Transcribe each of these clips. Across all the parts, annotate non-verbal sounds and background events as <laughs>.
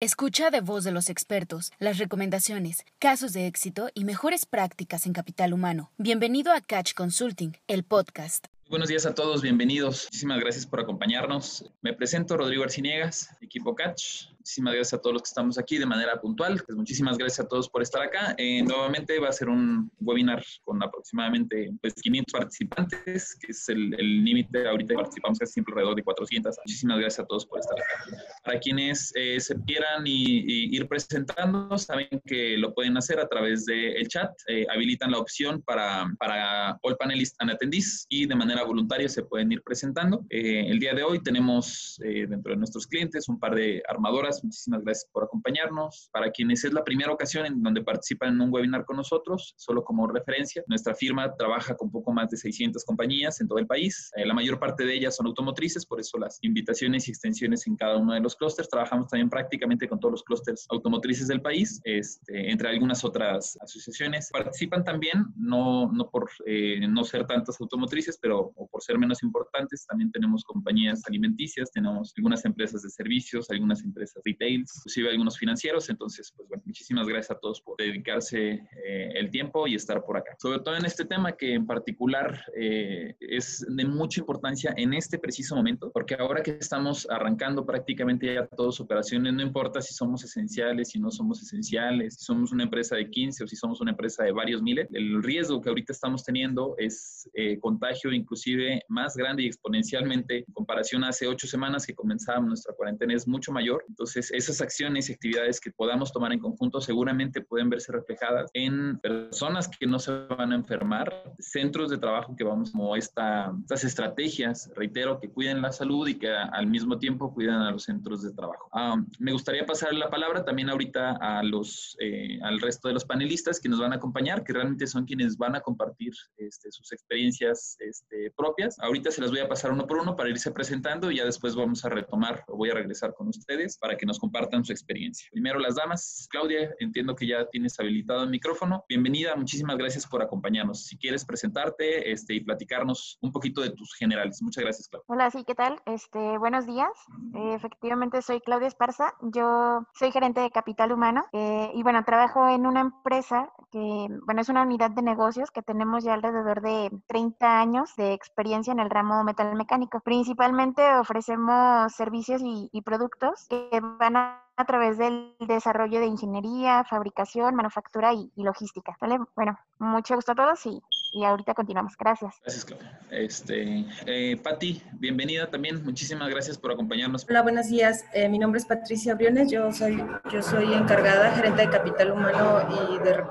Escucha de voz de los expertos las recomendaciones, casos de éxito y mejores prácticas en capital humano. Bienvenido a Catch Consulting, el podcast. Buenos días a todos, bienvenidos. Muchísimas gracias por acompañarnos. Me presento Rodrigo Arciniegas, equipo Catch. Muchísimas gracias a todos los que estamos aquí de manera puntual. Pues muchísimas gracias a todos por estar acá. Eh, nuevamente va a ser un webinar con aproximadamente pues, 500 participantes, que es el límite. Ahorita participamos casi siempre alrededor de 400. Muchísimas gracias a todos por estar acá. Para quienes eh, se quieran y, ir presentando, saben que lo pueden hacer a través del chat. Eh, habilitan la opción para, para All Panelists and Attendees y de manera voluntaria se pueden ir presentando. el día de hoy tenemos dentro de nuestros clientes un par de armadoras muchísimas gracias por acompañarnos. Para quienes es la primera ocasión en donde participan en un webinar con nosotros, solo como referencia, nuestra firma trabaja con poco más de 600 compañías en todo el país. Eh, la mayor parte de ellas son automotrices, por eso las invitaciones y extensiones en cada uno de los clústeres. Trabajamos también prácticamente con todos los clústeres automotrices del país, este, entre algunas otras asociaciones. Participan también, no, no por eh, no ser tantas automotrices, pero o por ser menos importantes, también tenemos compañías alimenticias, tenemos algunas empresas de servicios, algunas empresas retails, inclusive algunos financieros. Entonces, pues bueno, muchísimas gracias a todos por dedicarse eh, el tiempo y estar por acá. Sobre todo en este tema que en particular eh, es de mucha importancia en este preciso momento, porque ahora que estamos arrancando prácticamente ya todas operaciones, no importa si somos esenciales, si no somos esenciales, si somos una empresa de 15 o si somos una empresa de varios miles, el riesgo que ahorita estamos teniendo es eh, contagio inclusive más grande y exponencialmente en comparación a hace ocho semanas que comenzábamos nuestra cuarentena es mucho mayor. Entonces, esas acciones y actividades que podamos tomar en conjunto seguramente pueden verse reflejadas en personas que no se van a enfermar, centros de trabajo que vamos como esta, estas estrategias, reitero, que cuiden la salud y que al mismo tiempo cuidan a los centros de trabajo. Ah, me gustaría pasar la palabra también ahorita a los, eh, al resto de los panelistas que nos van a acompañar, que realmente son quienes van a compartir este, sus experiencias este, propias. Ahorita se las voy a pasar uno por uno para irse presentando y ya después vamos a retomar o voy a regresar con ustedes para que nos compartan su experiencia. Primero las damas. Claudia, entiendo que ya tienes habilitado el micrófono. Bienvenida, muchísimas gracias por acompañarnos. Si quieres presentarte este, y platicarnos un poquito de tus generales. Muchas gracias, Claudia. Hola, sí, ¿qué tal? Este, buenos días. Eh, efectivamente, soy Claudia Esparza. Yo soy gerente de capital humano eh, y bueno, trabajo en una empresa que, bueno, es una unidad de negocios que tenemos ya alrededor de 30 años de experiencia en el ramo metal mecánico. Principalmente ofrecemos servicios y, y productos que van a a través del desarrollo de ingeniería, fabricación, manufactura y, logística. ¿Vale? Bueno, mucho gusto a todos y, y ahorita continuamos. Gracias. Gracias, Claudia. Este, eh, Patti, bienvenida también. Muchísimas gracias por acompañarnos. Hola, buenos días. Eh, mi nombre es Patricia Briones. Yo soy, yo soy encargada, gerente de capital humano y de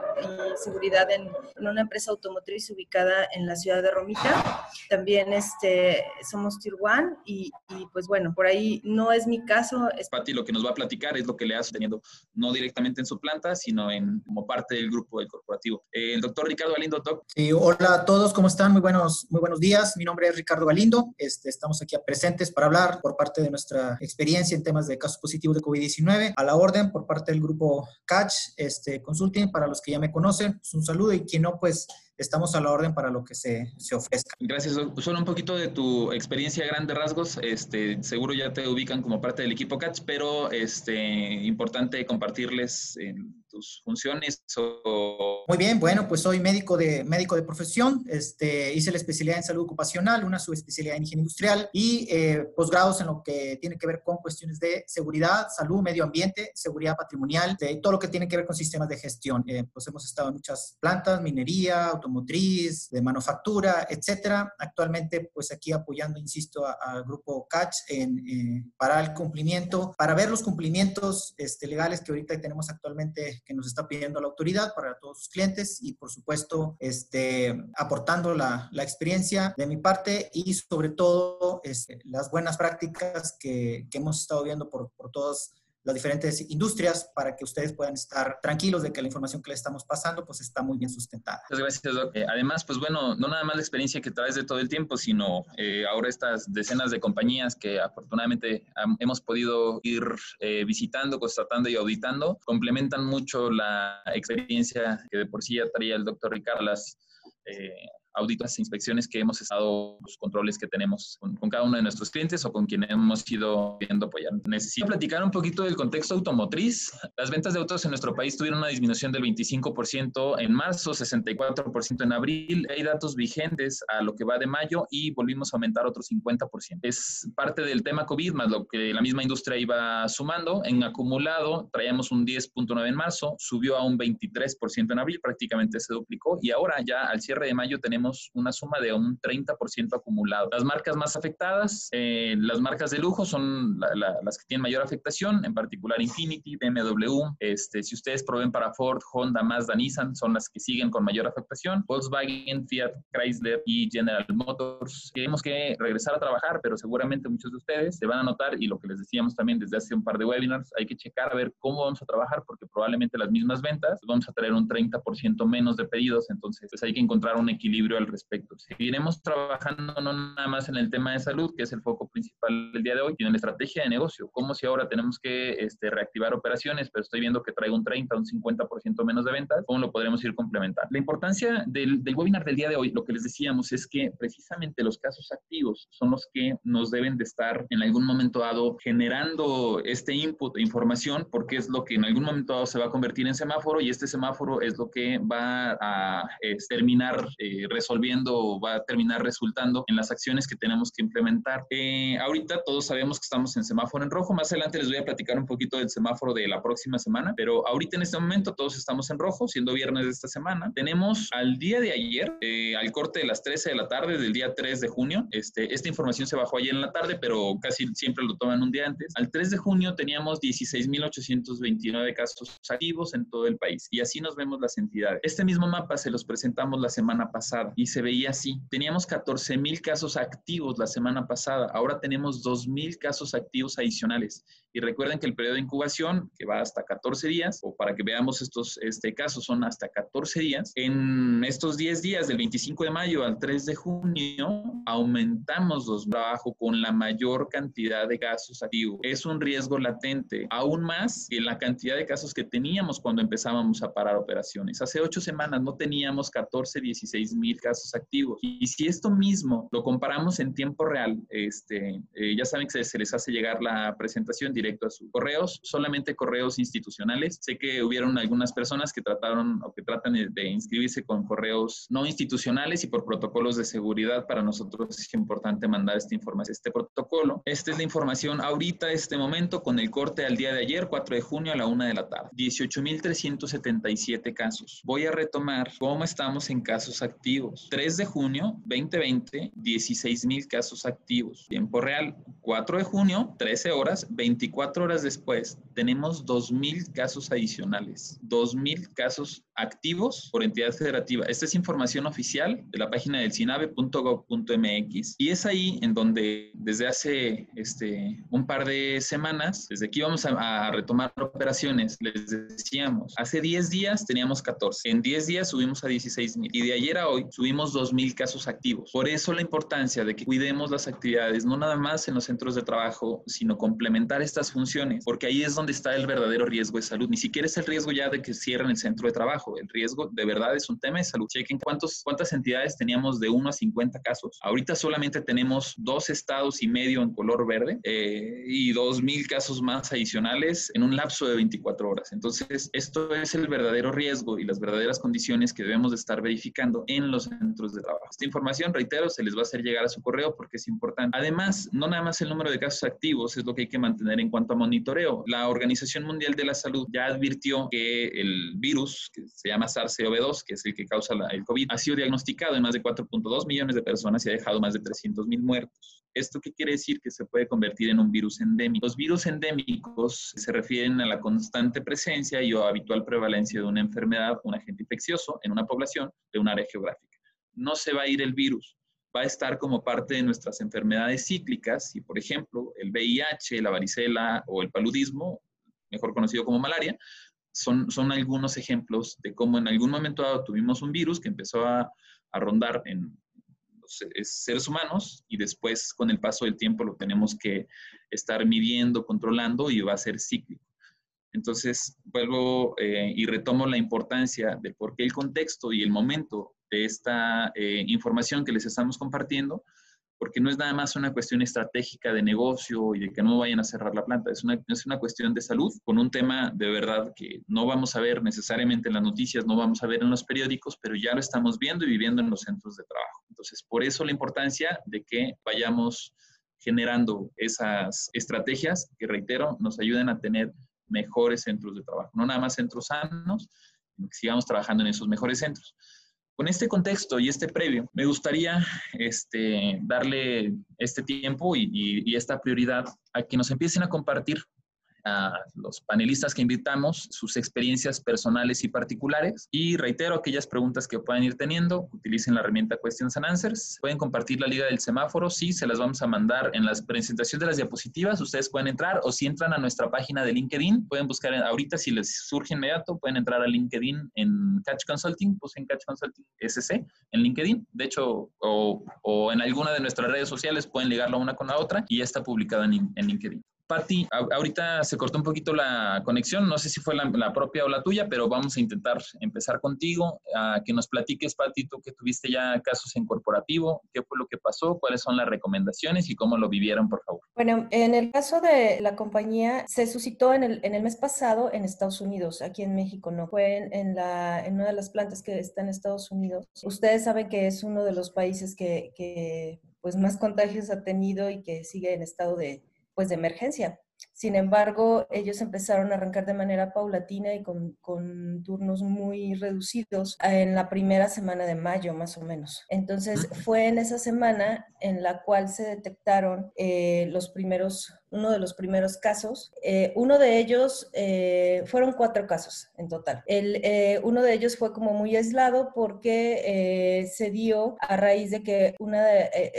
seguridad en, una empresa automotriz ubicada en la ciudad de Romita. También este, somos Tier One y, y pues bueno, por ahí no es mi caso. Es... Patti lo que nos va a platicar es lo que le hace teniendo no directamente en su planta, sino en, como parte del grupo del corporativo. Eh, el doctor Ricardo Galindo, doc. Sí, hola a todos, ¿cómo están? Muy buenos, muy buenos días. Mi nombre es Ricardo Galindo. Este, estamos aquí presentes para hablar por parte de nuestra experiencia en temas de casos positivos de COVID-19. A la orden por parte del grupo Catch este, Consulting, para los que ya me conocen, pues un saludo y quien no, pues estamos a la orden para lo que se, se ofrezca. Gracias. Solo un poquito de tu experiencia a grandes rasgos. Este, seguro ya te ubican como parte del equipo Catch, pero este, importante compartirles tus funciones o... Muy bien, bueno, pues soy médico de, médico de profesión, este, hice la especialidad en salud ocupacional, una subespecialidad en higiene industrial y eh, posgrados en lo que tiene que ver con cuestiones de seguridad, salud, medio ambiente, seguridad patrimonial, de todo lo que tiene que ver con sistemas de gestión. Eh, pues hemos estado en muchas plantas, minería, automotriz, de manufactura, etcétera. Actualmente, pues aquí apoyando, insisto, al grupo Catch en, eh, para el cumplimiento, para ver los cumplimientos este, legales que ahorita tenemos actualmente que nos está pidiendo la autoridad para todos sus clientes y por supuesto este, aportando la, la experiencia de mi parte y sobre todo este, las buenas prácticas que, que, hemos estado viendo por, por todas las diferentes industrias para que ustedes puedan estar tranquilos de que la información que les estamos pasando pues está muy bien sustentada. Muchas gracias, Doc. Eh, además, pues bueno, no nada más la experiencia que traes de todo el tiempo, sino eh, ahora estas decenas de compañías que afortunadamente hemos podido ir eh, visitando, constatando y auditando, complementan mucho la experiencia que de por sí ya traía el doctor Ricardo auditos e inspecciones que hemos estado, los controles que tenemos con, cada uno de nuestros clientes o con quienes hemos ido viendo apoyar. Necesito platicar un poquito del contexto automotriz. Las ventas de autos en nuestro país tuvieron una disminución del 25% en marzo, 64% en abril. Hay datos vigentes a lo que va de mayo y volvimos a aumentar otro 50%. Es parte del tema COVID más lo que la misma industria iba sumando. En acumulado traíamos un 10.9 en marzo, subió a un 23% en abril, prácticamente se duplicó y ahora ya al cierre de mayo tenemos una suma de un 30% acumulado. Las marcas más afectadas, eh, las marcas de lujo son las que tienen mayor afectación, en particular Infinity, BMW. Este, si ustedes proveen para Ford, Honda, Mazda, Nissan, son las que siguen con mayor afectación. Volkswagen, Fiat, Chrysler y General Motors. Tenemos que regresar a trabajar, pero seguramente muchos de ustedes se van a notar y lo que les decíamos también desde hace un par de webinars, hay que checar a ver cómo vamos a trabajar porque probablemente las mismas ventas vamos a tener un 30% menos de pedidos, entonces pues hay que encontrar un equilibrio al respecto. Seguiremos trabajando no nada más en el tema de salud, que es el foco principal del día de hoy, sino en la estrategia de negocio, como si ahora tenemos que este, reactivar operaciones, pero estoy viendo que traigo un 30, un 50% menos de ventas, ¿cómo lo podremos ir complementando? La importancia del, webinar del día de hoy, lo que les decíamos es que precisamente los casos activos son los que nos deben de estar en algún momento dado generando este input de información, porque es lo que en algún momento dado se va a convertir en semáforo y este semáforo es lo que va a terminar eh, resolviendo, va a terminar resultando en las acciones que tenemos que implementar. Eh, ahorita todos sabemos que estamos en semáforo en rojo, más adelante les voy a platicar un poquito del semáforo de la próxima semana, pero ahorita en este momento todos estamos en rojo, siendo viernes de esta semana. Tenemos al día de ayer, eh, al corte de las 13 de la tarde del día 3 de junio, este, esta información se bajó ayer en la tarde, pero casi siempre lo toman un día antes. Al 3 de junio teníamos 16.829 casos activos en todo el país y así nos vemos las entidades. Este mismo mapa se los presentamos la semana pasada y se veía así. Teníamos 14.000 casos activos la semana pasada, ahora tenemos 2.000 casos activos adicionales. Y recuerden que el periodo de incubación, que va hasta 14 días, o para que veamos estos este, casos, son hasta 14 días. En estos 10 días, del 25 de mayo al 3 de junio, aumentamos los trabajos con la mayor cantidad de casos activos. Es un riesgo latente, aún más que la cantidad de casos que teníamos cuando empezábamos a parar operaciones. Hace 8 semanas no teníamos 14, 16 mil casos activos. Y si esto mismo lo comparamos en tiempo real, este, eh, ya saben que se, les hace llegar la presentación directa a sus correos, solamente correos institucionales. Sé que hubieron algunas personas que trataron o que tratan de inscribirse con correos no institucionales y por protocolos de seguridad para nosotros es importante mandar esta información, este protocolo. Esta es la información ahorita, este momento, con el corte al día de ayer, 4 de junio a la 1 de la tarde. 18.377 casos. Voy a retomar cómo estamos en casos activos. 3 de junio 2020, 16.000 casos activos. Tiempo real, 4 de junio, 13 horas, 24 Cuatro horas después, tenemos 2.000 casos adicionales, 2.000 casos activos por entidad federativa. Esta es información oficial de la página del cinabe.gov.mx y es ahí en donde desde hace este, un par de semanas, desde que íbamos a, retomar operaciones, les decíamos, hace 10 días teníamos 14, en 10 días subimos a 16.000 y de ayer a hoy subimos 2.000 casos activos. Por eso la importancia de que cuidemos las actividades, no nada más en los centros de trabajo, sino complementar estas funciones, porque ahí es donde está el verdadero riesgo de salud. Ni siquiera es el riesgo ya de que cierren el centro de trabajo. El riesgo de verdad es un tema de salud. Chequen cuántos, cuántas entidades teníamos de 1 a 50 casos. Ahorita solamente tenemos dos estados y medio en color verde eh, y 2.000 casos más adicionales en un lapso de 24 horas. Entonces, esto es el verdadero riesgo y las verdaderas condiciones que debemos de estar verificando en los centros de trabajo. Esta información, reitero, se les va a hacer llegar a su correo porque es importante. Además, no nada más el número de casos activos es lo que hay que mantener en cuanto a monitoreo. La Organización Mundial de la Salud ya advirtió que el virus, que se llama SARS-CoV-2, que es el que causa el COVID, ha sido diagnosticado en más de 4.2 millones de personas y ha dejado más de 300 mil muertos. ¿Esto qué quiere decir? Que se puede convertir en un virus endémico. Los virus endémicos se refieren a la constante presencia y o habitual prevalencia de una enfermedad, un agente infeccioso en una población de un área geográfica. No se va a ir el virus, va a estar como parte de nuestras enfermedades cíclicas y, por ejemplo, el VIH, la varicela o el paludismo, mejor conocido como malaria, son, son algunos ejemplos de cómo en algún momento dado tuvimos un virus que empezó a, a rondar en los seres humanos y después con el paso del tiempo lo tenemos que estar midiendo, controlando y va a ser cíclico. Entonces, vuelvo eh, y retomo la importancia de por qué el contexto y el momento de esta eh, información que les estamos compartiendo, porque no es nada más una cuestión estratégica de negocio y de que no vayan a cerrar la planta, es una, es una cuestión de salud con un tema de verdad que no vamos a ver necesariamente en las noticias, no vamos a ver en los periódicos, pero ya lo estamos viendo y viviendo en los centros de trabajo. Entonces, por eso la importancia de que vayamos generando esas estrategias que, reitero, nos ayuden a tener mejores centros de trabajo, no nada más centros sanos, sino que sigamos trabajando en esos mejores centros. Con este contexto y este previo, me gustaría este, darle este tiempo y, y esta prioridad a que nos empiecen a compartir a los panelistas que invitamos sus experiencias personales y particulares. Y reitero aquellas preguntas que puedan ir teniendo, utilicen la herramienta Questions and Answers. Pueden compartir la liga del semáforo, sí, se las vamos a mandar en la presentación de las diapositivas. Ustedes pueden entrar o si entran a nuestra página de LinkedIn, pueden buscar ahorita si les surge inmediato, pueden entrar a LinkedIn en Catch Consulting, en Catch Consulting SC en LinkedIn. De hecho, o, o, en alguna de nuestras redes sociales pueden ligarla una con la otra y ya está publicada en, en LinkedIn. Patti, ahorita se cortó un poquito la conexión, no sé si fue la, propia o la tuya, pero vamos a intentar empezar contigo, a que nos platiques, Patti, tú que tuviste ya casos en corporativo, qué fue lo que pasó, cuáles son las recomendaciones y cómo lo vivieron, por favor. Bueno, en el caso de la compañía, se suscitó en el, en el mes pasado en Estados Unidos, aquí en México, no fue en, la, en una de las plantas que está en Estados Unidos. Ustedes saben que es uno de los países que, que pues más contagios ha tenido y que sigue en estado de pues de emergencia. Sin embargo, ellos empezaron a arrancar de manera paulatina y con, turnos muy reducidos en la primera semana de mayo, más o menos. Entonces, fue en esa semana en la cual se detectaron eh, los primeros, uno de los primeros casos. Eh, uno de ellos, eh, fueron cuatro casos en total. El, uno de ellos fue como muy aislado porque se dio a raíz de que una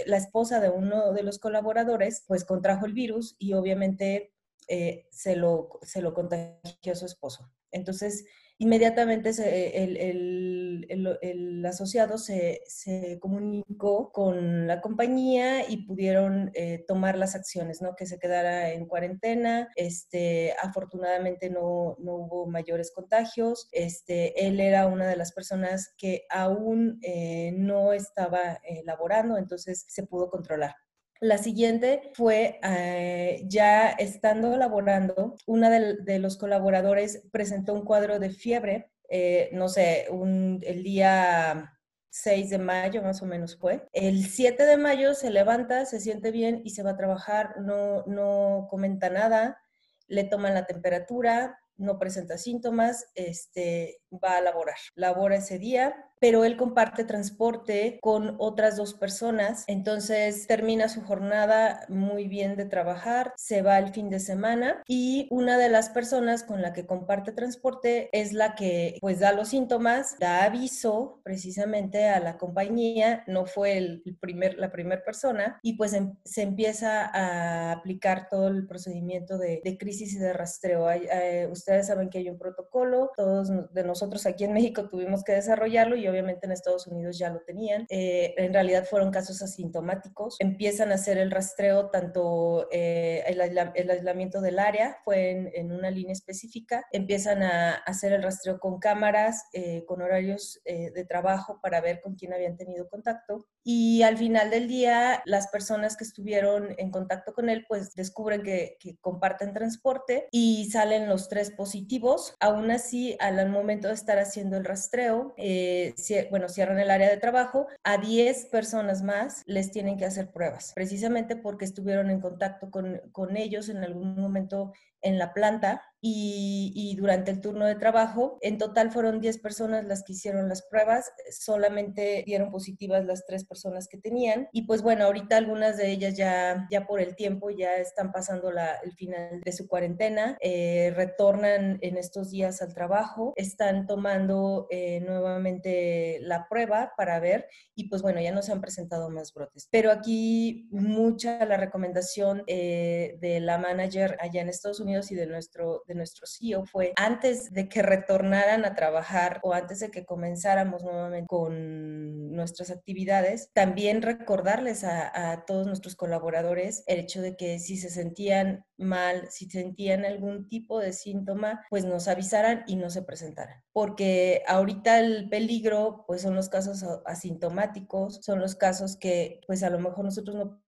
la esposa de uno de los colaboradores, pues contrajo el virus y obviamente eh, se, lo, se lo contagió su esposo. Entonces, inmediatamente el, el, el, asociado se, se, comunicó con la compañía y pudieron eh, tomar las acciones, ¿no? Que se quedara en cuarentena. Este, afortunadamente no, no hubo mayores contagios. Este, él era una de las personas que aún eh, no estaba laborando, entonces se pudo controlar. La siguiente fue eh, ya estando laborando, una de, los colaboradores presentó un cuadro de fiebre, eh, no sé, el día 6 de mayo más o menos fue. El 7 de mayo se levanta, se siente bien y se va a trabajar, no, no comenta nada, le toman la temperatura, no presenta síntomas, este, va a laborar. Labora ese día, pero él comparte transporte con otras dos personas, entonces termina su jornada muy bien de trabajar, se va el fin de semana y una de las personas con la que comparte transporte es la que pues da los síntomas, da aviso precisamente a la compañía, no fue el primer, la primera persona y pues em, se empieza a aplicar todo el procedimiento de, crisis y de rastreo. Eh, ustedes saben que hay un protocolo, todos de nosotros aquí en México tuvimos que desarrollarlo y obviamente en Estados Unidos ya lo tenían. Eh, en realidad fueron casos asintomáticos. Empiezan a hacer el rastreo, tanto eh, el, aislamiento del área fue en, una línea específica. Empiezan a hacer el rastreo con cámaras, eh, con horarios de trabajo para ver con quién habían tenido contacto. Y al final del día, las personas que estuvieron en contacto con él, pues descubren que, que comparten transporte y salen los tres positivos. Aún así, al momento de estar haciendo el rastreo, eh, bueno, cierran el área de trabajo, a 10 personas más les tienen que hacer pruebas, precisamente porque estuvieron en contacto con, con ellos en algún momento en la planta y, durante el turno de trabajo. En total fueron 10 personas las que hicieron las pruebas, solamente dieron positivas las tres personas que tenían. Y pues bueno, ahorita algunas de ellas ya, ya por el tiempo ya están pasando la, el final de su cuarentena, eh, retornan en estos días al trabajo, están tomando eh, nuevamente la prueba para ver y pues bueno, ya no se han presentado más brotes. Pero aquí mucha la recomendación eh, de la manager allá en Estados Unidos y de nuestro de nuestro CEO fue antes de que retornaran a trabajar o antes de que comenzáramos nuevamente con nuestras actividades, también recordarles a, todos nuestros colaboradores el hecho de que si se sentían mal, si sentían algún tipo de síntoma, pues nos avisaran y no se presentaran. Porque ahorita el peligro, pues son los casos asintomáticos, son los casos que pues a lo mejor nosotros no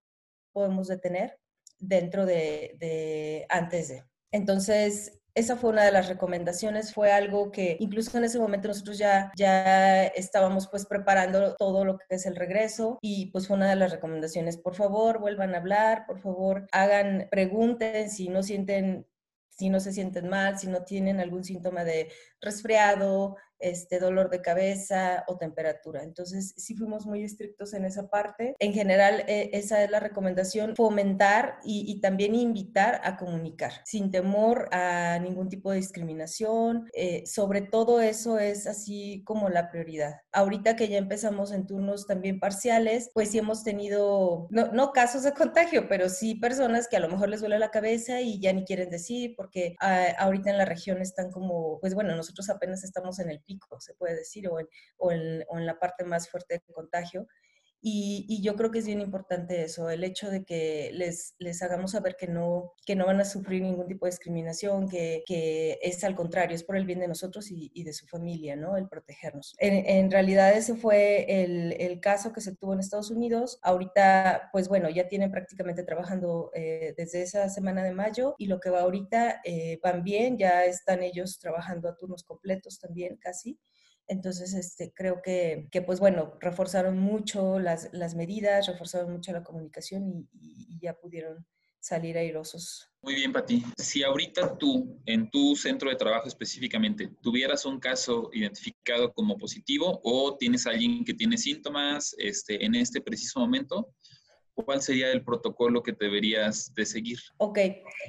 podemos detener dentro de, de antes de. Entonces, esa fue una de las recomendaciones, fue algo que incluso en ese momento nosotros ya, ya estábamos pues preparando todo lo que es el regreso y pues fue una de las recomendaciones, por favor vuelvan a hablar, por favor hagan, pregunten si no sienten si no se sienten mal, si no tienen algún síntoma de resfriado, este, dolor de cabeza o temperatura. Entonces, sí fuimos muy estrictos en esa parte. En general, eh, esa es la recomendación, fomentar y, también invitar a comunicar, sin temor a ningún tipo de discriminación. Eh, sobre todo eso es así como la prioridad. Ahorita que ya empezamos en turnos también parciales, pues sí hemos tenido, no, no casos de contagio, pero sí personas que a lo mejor les duele la cabeza y ya ni quieren decir, porque ah, ahorita en la región están como, pues bueno, nosotros apenas estamos en el se puede decir, o en, o en, o en la parte más fuerte de contagio. Y, yo creo que es bien importante eso, el hecho de que les, les hagamos saber que no, que no van a sufrir ningún tipo de discriminación, que, que es al contrario, es por el bien de nosotros y, de su familia, ¿no? El protegernos. En, en realidad ese fue el, el, caso que se tuvo en Estados Unidos. Ahorita, pues bueno, ya tienen prácticamente trabajando eh, desde esa semana de mayo y lo que va ahorita eh, van bien, ya están ellos trabajando a turnos completos también casi. Entonces, este, creo que, que, pues bueno, reforzaron mucho las, las medidas, reforzaron mucho la comunicación y, ya pudieron salir airosos. Muy bien, Pati. Si ahorita tú, en tu centro de trabajo específicamente, tuvieras un caso identificado como positivo o tienes alguien que tiene síntomas este, en este preciso momento, ¿cuál sería el protocolo que deberías de seguir? Ok,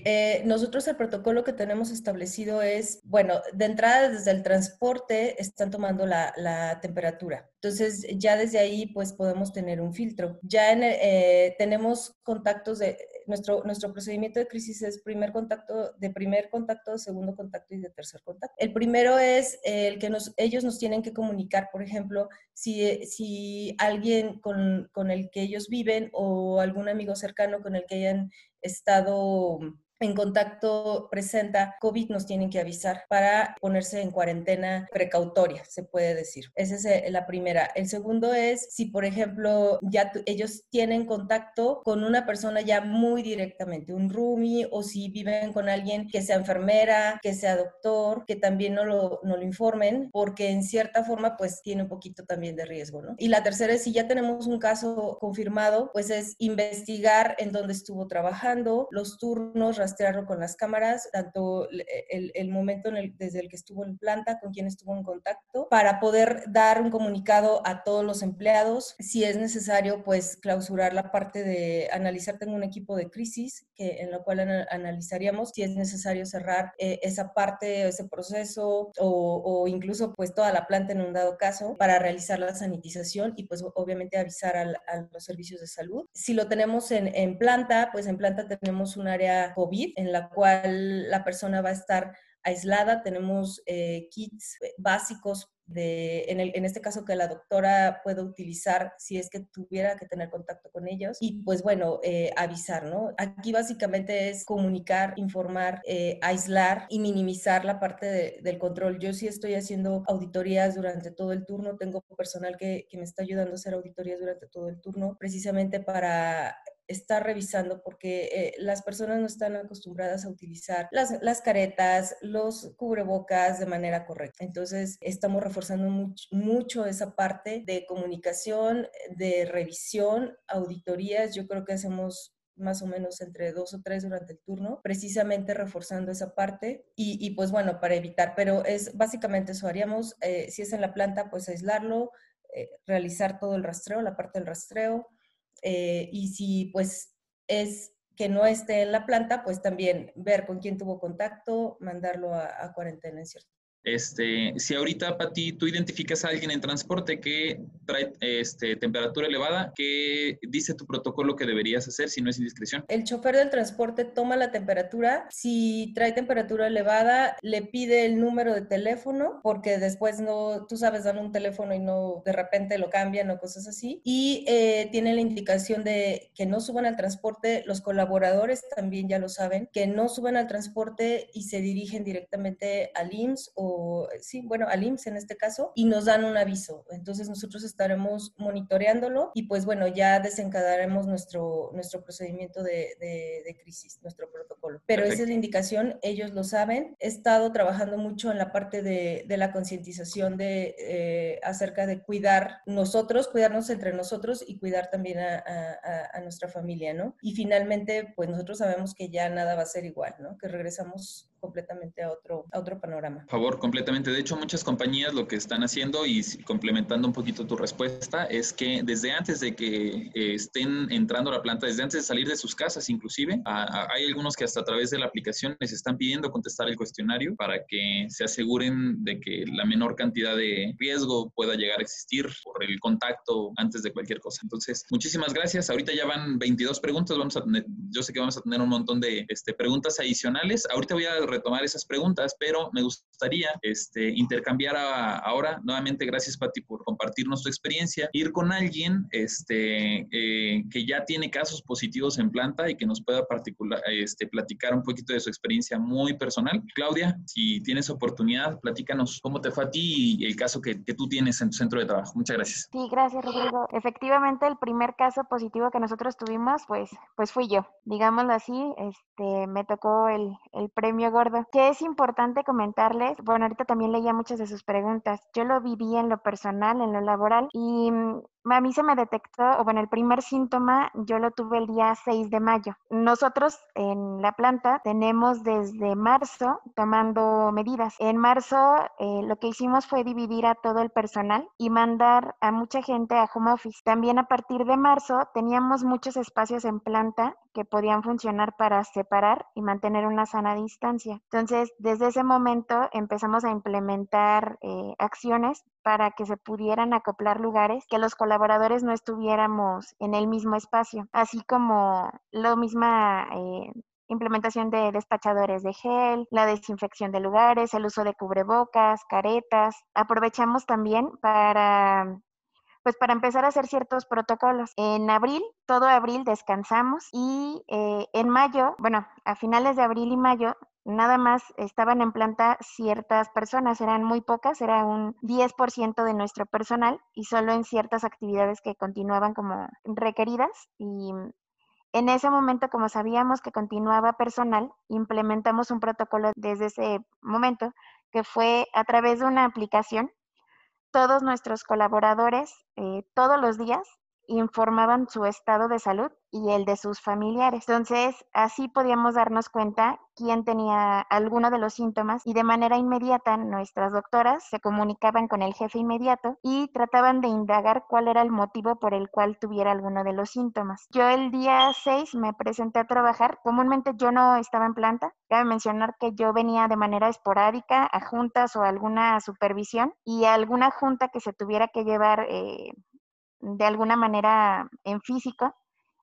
eh, nosotros el protocolo que tenemos establecido es, bueno, de entrada desde el transporte están tomando la, temperatura. Entonces ya desde ahí pues podemos tener un filtro. Ya en, eh, tenemos contactos de, nuestro, nuestro procedimiento de crisis es primer contacto, de primer contacto, segundo contacto y de tercer contacto. El primero es el que nos, ellos nos tienen que comunicar, por ejemplo, si, si alguien con, con el que ellos viven o algún amigo cercano con el que hayan estado en contacto presenta COVID, nos tienen que avisar para ponerse en cuarentena precautoria, se puede decir. Esa es eh, la primera. El segundo es si, por ejemplo, ya ellos tienen contacto con una persona ya muy directamente, un roomie, o si viven con alguien que sea enfermera, que sea doctor, que también no lo, no lo informen, porque en cierta forma, pues tiene un poquito también de riesgo, ¿no? Y la tercera es si ya tenemos un caso confirmado, pues es investigar en dónde estuvo trabajando, los turnos, rastrearlo con las cámaras, tanto el, el momento en el, desde el que estuvo en planta, con quien estuvo en contacto, para poder dar un comunicado a todos los empleados. Si es necesario, pues clausurar la parte de analizar, tengo un equipo de crisis que, en lo cual analizaríamos si es necesario cerrar eh, esa parte, ese proceso o, o, incluso pues toda la planta en un dado caso para realizar la sanitización y pues obviamente avisar al, a los servicios de salud. Si lo tenemos en, en planta, pues en planta tenemos un área COVID en la cual la persona va a estar aislada. Tenemos eh, kits básicos de, en, el, en, este caso que la doctora pueda utilizar si es que tuviera que tener contacto con ellos y pues bueno, eh, avisar, ¿no? Aquí básicamente es comunicar, informar, eh, aislar y minimizar la parte de, del control. Yo sí estoy haciendo auditorías durante todo el turno, tengo personal que, que me está ayudando a hacer auditorías durante todo el turno, precisamente para estar revisando porque eh, las personas no están acostumbradas a utilizar las, las, caretas, los cubrebocas de manera correcta. Entonces, estamos reforzando mucho, mucho esa parte de comunicación, de revisión, auditorías. Yo creo que hacemos más o menos entre dos o tres durante el turno, precisamente reforzando esa parte y, y pues bueno, para evitar, pero es básicamente eso, haríamos, eh, si es en la planta, pues aislarlo, eh, realizar todo el rastreo, la parte del rastreo, eh, y si pues es que no esté en la planta, pues también ver con quién tuvo contacto, mandarlo a, cuarentena en cierto Este, si ahorita, Pati, tú identificas a alguien en transporte que trae este, temperatura elevada, ¿qué dice tu protocolo que deberías hacer si no es indiscreción? El chofer del transporte toma la temperatura. Si trae temperatura elevada, le pide el número de teléfono, porque después no, tú sabes, dan un teléfono y no de repente lo cambian o cosas así. Y eh, tiene la indicación de que no suban al transporte. Los colaboradores también ya lo saben, que no suban al transporte y se dirigen directamente al IMSS o sí, bueno, al IMSS en este caso, y nos dan un aviso. Entonces nosotros estaremos monitoreándolo y pues bueno, ya desencadenaremos nuestro, nuestro procedimiento de, de, crisis, nuestro protocolo. Pero esa es la indicación, ellos lo saben. He estado trabajando mucho en la parte de, de la concientización de eh, acerca de cuidar nosotros, cuidarnos entre nosotros y cuidar también a, a, a nuestra familia, ¿no? Y finalmente, pues nosotros sabemos que ya nada va a ser igual, ¿no? Que regresamos completamente a otro, a otro panorama. Por favor, completamente. De hecho, muchas compañías lo que están haciendo y complementando un poquito tu respuesta es que desde antes de que eh, estén entrando a la planta, desde antes de salir de sus casas inclusive, hay algunos que hasta a través de la aplicación les están pidiendo contestar el cuestionario para que se aseguren de que la menor cantidad de riesgo pueda llegar a existir por el contacto antes de cualquier cosa. Entonces, muchísimas gracias. Ahorita ya van 22 preguntas. Vamos a tener, yo sé que vamos a tener un montón de este, preguntas adicionales. Ahorita voy a retomar esas preguntas, pero me gustaría este, intercambiar ahora, nuevamente, gracias Pati por compartirnos tu experiencia, ir con alguien este, eh, que ya tiene casos positivos en planta y que nos pueda particular, este, platicar un poquito de su experiencia muy personal. Claudia, si tienes oportunidad, platícanos cómo te fue a ti y el caso que, que tú tienes en tu centro de trabajo. Muchas gracias. Sí, gracias Rodrigo. Efectivamente, el primer caso positivo que nosotros tuvimos, pues, pues fui yo. Digámoslo así, este, me tocó el, el premio que es importante comentarles, bueno, ahorita también leía muchas de sus preguntas, yo lo viví en lo personal, en lo laboral, y mm, a mí se me detectó, o bueno, el primer síntoma yo lo tuve el día 6 de mayo. Nosotros en la planta tenemos desde marzo tomando medidas. En marzo eh, lo que hicimos fue dividir a todo el personal y mandar a mucha gente a home office. También a partir de marzo teníamos muchos espacios en planta que podían funcionar para separar y mantener una sana distancia. Entonces, desde ese momento empezamos a implementar eh, acciones para que se pudieran acoplar lugares, que los colaboradores no estuviéramos en el mismo espacio, así como la misma eh, implementación de despachadores de gel, la desinfección de lugares, el uso de cubrebocas, caretas. Aprovechamos también para pues para empezar a hacer ciertos protocolos. En abril, todo abril descansamos y eh, en mayo, bueno, a finales de abril y mayo, nada más estaban en planta ciertas personas, eran muy pocas, era un 10% de nuestro personal y solo en ciertas actividades que continuaban como requeridas y en ese momento, como sabíamos que continuaba personal, implementamos un protocolo desde ese momento que fue a través de una aplicación. Todos nuestros colaboradores, eh, todos los días, informaban su estado de salud y el de sus familiares. Entonces, así podíamos darnos cuenta quién tenía alguno de los síntomas y de manera inmediata nuestras doctoras se comunicaban con el jefe inmediato y trataban de indagar cuál era el motivo por el cual tuviera alguno de los síntomas. Yo el día 6 me presenté a trabajar. Comúnmente yo no estaba en planta. Cabe mencionar que yo venía de manera esporádica a juntas o alguna supervisión y alguna junta que se tuviera que llevar eh, de alguna manera en físico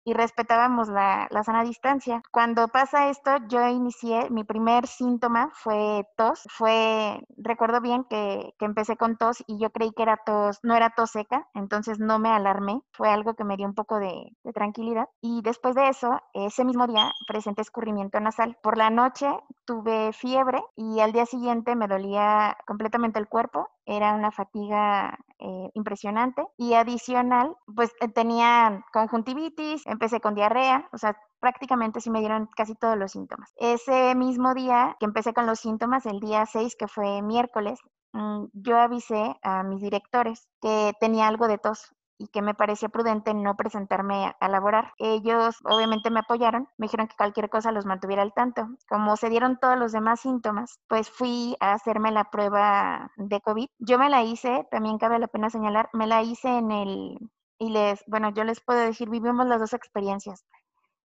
y respetábamos la, la, sana distancia. Cuando pasa esto, yo inicié, mi primer síntoma fue tos, fue, recuerdo bien que, que, empecé con tos y yo creí que era tos, no era tos seca, entonces no me alarmé, fue algo que me dio un poco de, de tranquilidad. Y después de eso, ese mismo día presenté escurrimiento nasal. Por la noche tuve fiebre y al día siguiente me dolía completamente el cuerpo era una fatiga eh, impresionante y adicional, pues eh, tenía conjuntivitis, empecé con diarrea, o sea, prácticamente sí me dieron casi todos los síntomas. Ese mismo día que empecé con los síntomas, el día 6, que fue miércoles, mm, yo avisé a mis directores que tenía algo de tos y que me parecía prudente no presentarme a, laborar. Ellos obviamente me apoyaron, me dijeron que cualquier cosa los mantuviera al tanto. Como se dieron todos los demás síntomas, pues fui a hacerme la prueba de COVID. Yo me la hice, también cabe la pena señalar, me la hice en el, y les, bueno, yo les puedo decir, vivimos las dos experiencias.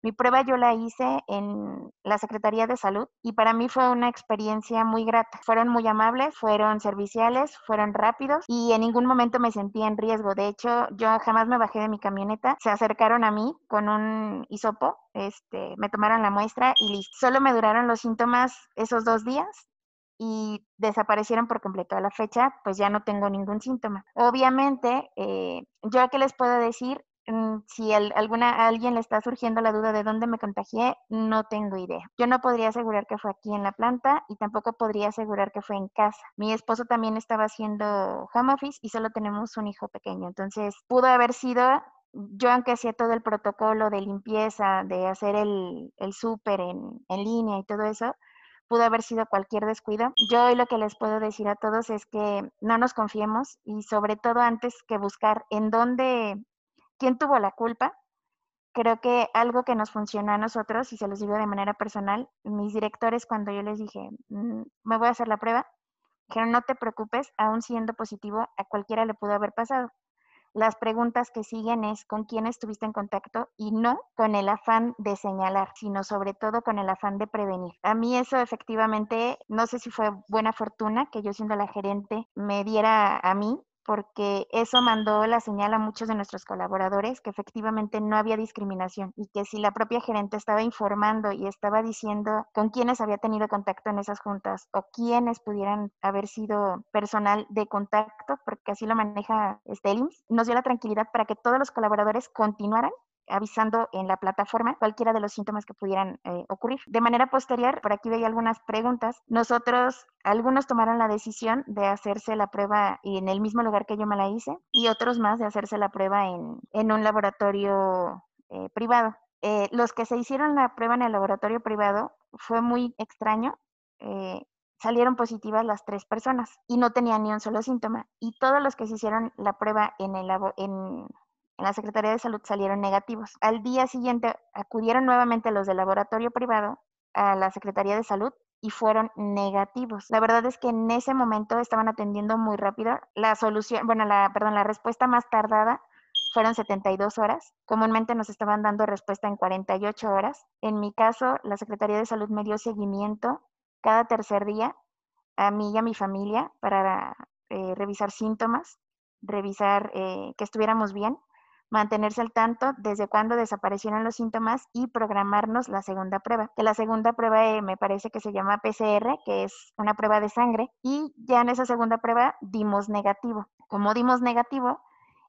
Mi prueba yo la hice en la Secretaría de Salud y para mí fue una experiencia muy grata. Fueron muy amables, fueron serviciales, fueron rápidos y en ningún momento me sentí en riesgo. De hecho, yo jamás me bajé de mi camioneta. Se acercaron a mí con un hisopo, este, me tomaron la muestra y listo. Solo me duraron los síntomas esos dos días y desaparecieron por completo. A la fecha, pues ya no tengo ningún síntoma. Obviamente, eh, yo qué les puedo decir, mm, si alguna, a alguien le está surgiendo la duda de dónde me contagié, no tengo idea. Yo no podría asegurar que fue aquí en la planta y tampoco podría asegurar que fue en casa. Mi esposo también estaba haciendo home office y solo tenemos un hijo pequeño. Entonces, pudo haber sido yo aunque hacía todo el protocolo de limpieza, de hacer el, el súper en, en línea y todo eso, pudo haber sido cualquier descuido. Yo hoy lo que les puedo decir a todos es que no nos confiemos y sobre todo antes que buscar en dónde, quién tuvo la culpa, creo que algo que nos funcionó a nosotros, y se los digo de manera personal, mis directores cuando yo les dije, mm, me voy a hacer la prueba, dijeron, no te preocupes, aún siendo positivo, a cualquiera le pudo haber pasado. Las preguntas que siguen es con quién estuviste en contacto y no con el afán de señalar, sino sobre todo con el afán de prevenir. A mí eso efectivamente, no sé si fue buena fortuna que yo siendo la gerente me diera a mí porque eso mandó la señal a muchos de nuestros colaboradores que efectivamente no había discriminación y que si la propia gerente estaba informando y estaba diciendo con quiénes había tenido contacto en esas juntas o quiénes pudieran haber sido personal de contacto, porque así lo maneja Stellings, nos dio la tranquilidad para que todos los colaboradores continuaran avisando en la plataforma cualquiera de los síntomas que pudieran eh, ocurrir. De manera posterior, por aquí veía algunas preguntas. Nosotros, algunos tomaron la decisión de hacerse la prueba en el mismo lugar que yo me la hice y otros más de hacerse la prueba en, en un laboratorio eh, privado. Eh, los que se hicieron la prueba en el laboratorio privado fue muy extraño. salieron positivas las tres personas y no tenían ni un solo síntoma. Y todos los que se hicieron la prueba en el, en, en la Secretaría de Salud salieron negativos. Al día siguiente acudieron nuevamente los del laboratorio privado a la Secretaría de Salud y fueron negativos. La verdad es que en ese momento estaban atendiendo muy rápido. La solución, bueno, la, perdón, la respuesta más tardada fueron 72 horas. Comúnmente nos estaban dando respuesta en 48 horas. En mi caso, la Secretaría de Salud me dio seguimiento cada tercer día a mí y a mi familia para eh, revisar síntomas, revisar eh, que estuviéramos bien mantenerse al tanto desde cuándo desaparecieron los síntomas y programarnos la segunda prueba. Que la segunda prueba eh, me parece que se llama PCR, que es una prueba de sangre, y ya en esa segunda prueba dimos negativo. Como dimos negativo,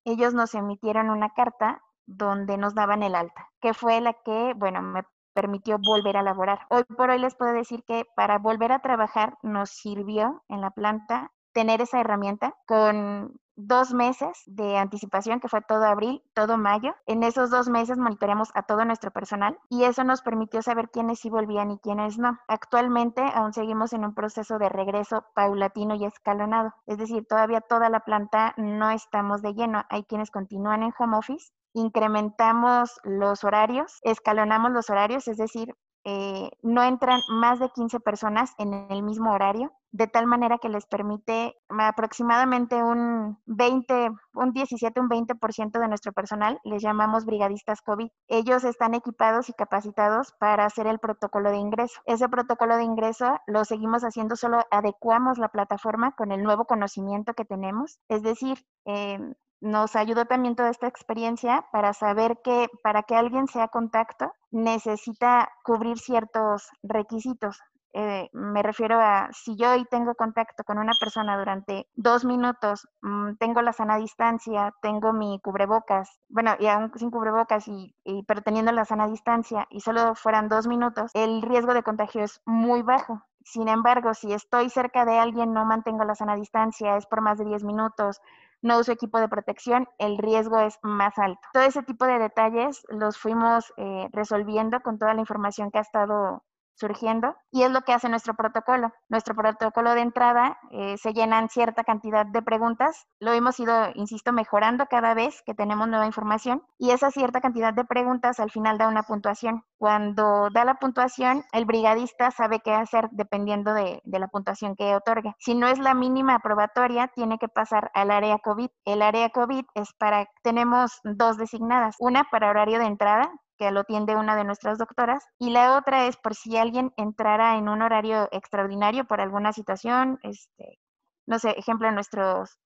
ellos nos emitieron una carta donde nos daban el alta, que fue la que, bueno, me permitió volver a laborar. Hoy por hoy les puedo decir que para volver a trabajar nos sirvió en la planta tener esa herramienta con dos meses de anticipación, que fue todo abril, todo mayo. En esos dos meses monitoreamos a todo nuestro personal y eso nos permitió saber quiénes sí volvían y quiénes no. Actualmente aún seguimos en un proceso de regreso paulatino y escalonado, es decir, todavía toda la planta no estamos de lleno. Hay quienes continúan en home office incrementamos los horarios, escalonamos los horarios, es decir, eh, no entran más de 15 personas en el mismo horario, de tal manera que les permite aproximadamente un 20, un 17, un 20% de nuestro personal, les llamamos brigadistas COVID. Ellos están equipados y capacitados para hacer el protocolo de ingreso. Ese protocolo de ingreso lo seguimos haciendo, solo adecuamos la plataforma con el nuevo conocimiento que tenemos. Es decir, eh, nos ayudó también toda esta experiencia para saber que para que alguien sea contacto necesita cubrir ciertos requisitos. Eh, me refiero a si yo hoy tengo contacto con una persona durante dos minutos, mm, tengo la sana distancia, tengo mi cubrebocas, bueno, y aún sin cubrebocas, y, y, pero teniendo la sana distancia y solo fueran dos minutos, el riesgo de contagio es muy bajo. Sin embargo, si estoy cerca de alguien, no mantengo la sana distancia, es por más de 10 minutos, no uso equipo de protección, el riesgo es más alto. Todo ese tipo de detalles los fuimos eh, resolviendo con toda la información que ha estado surgiendo y es lo que hace nuestro protocolo. Nuestro protocolo de entrada eh, se llenan cierta cantidad de preguntas, lo hemos ido, insisto, mejorando cada vez que tenemos nueva información y esa cierta cantidad de preguntas al final da una puntuación. Cuando da la puntuación, el brigadista sabe qué hacer dependiendo de, de la puntuación que otorgue. Si no es la mínima aprobatoria, tiene que pasar al área COVID. El área COVID es para, tenemos dos designadas, una para horario de entrada, lo atiende una de nuestras doctoras. Y la otra es por si alguien entrara en un horario extraordinario por alguna situación, este, no sé, ejemplo, nuestros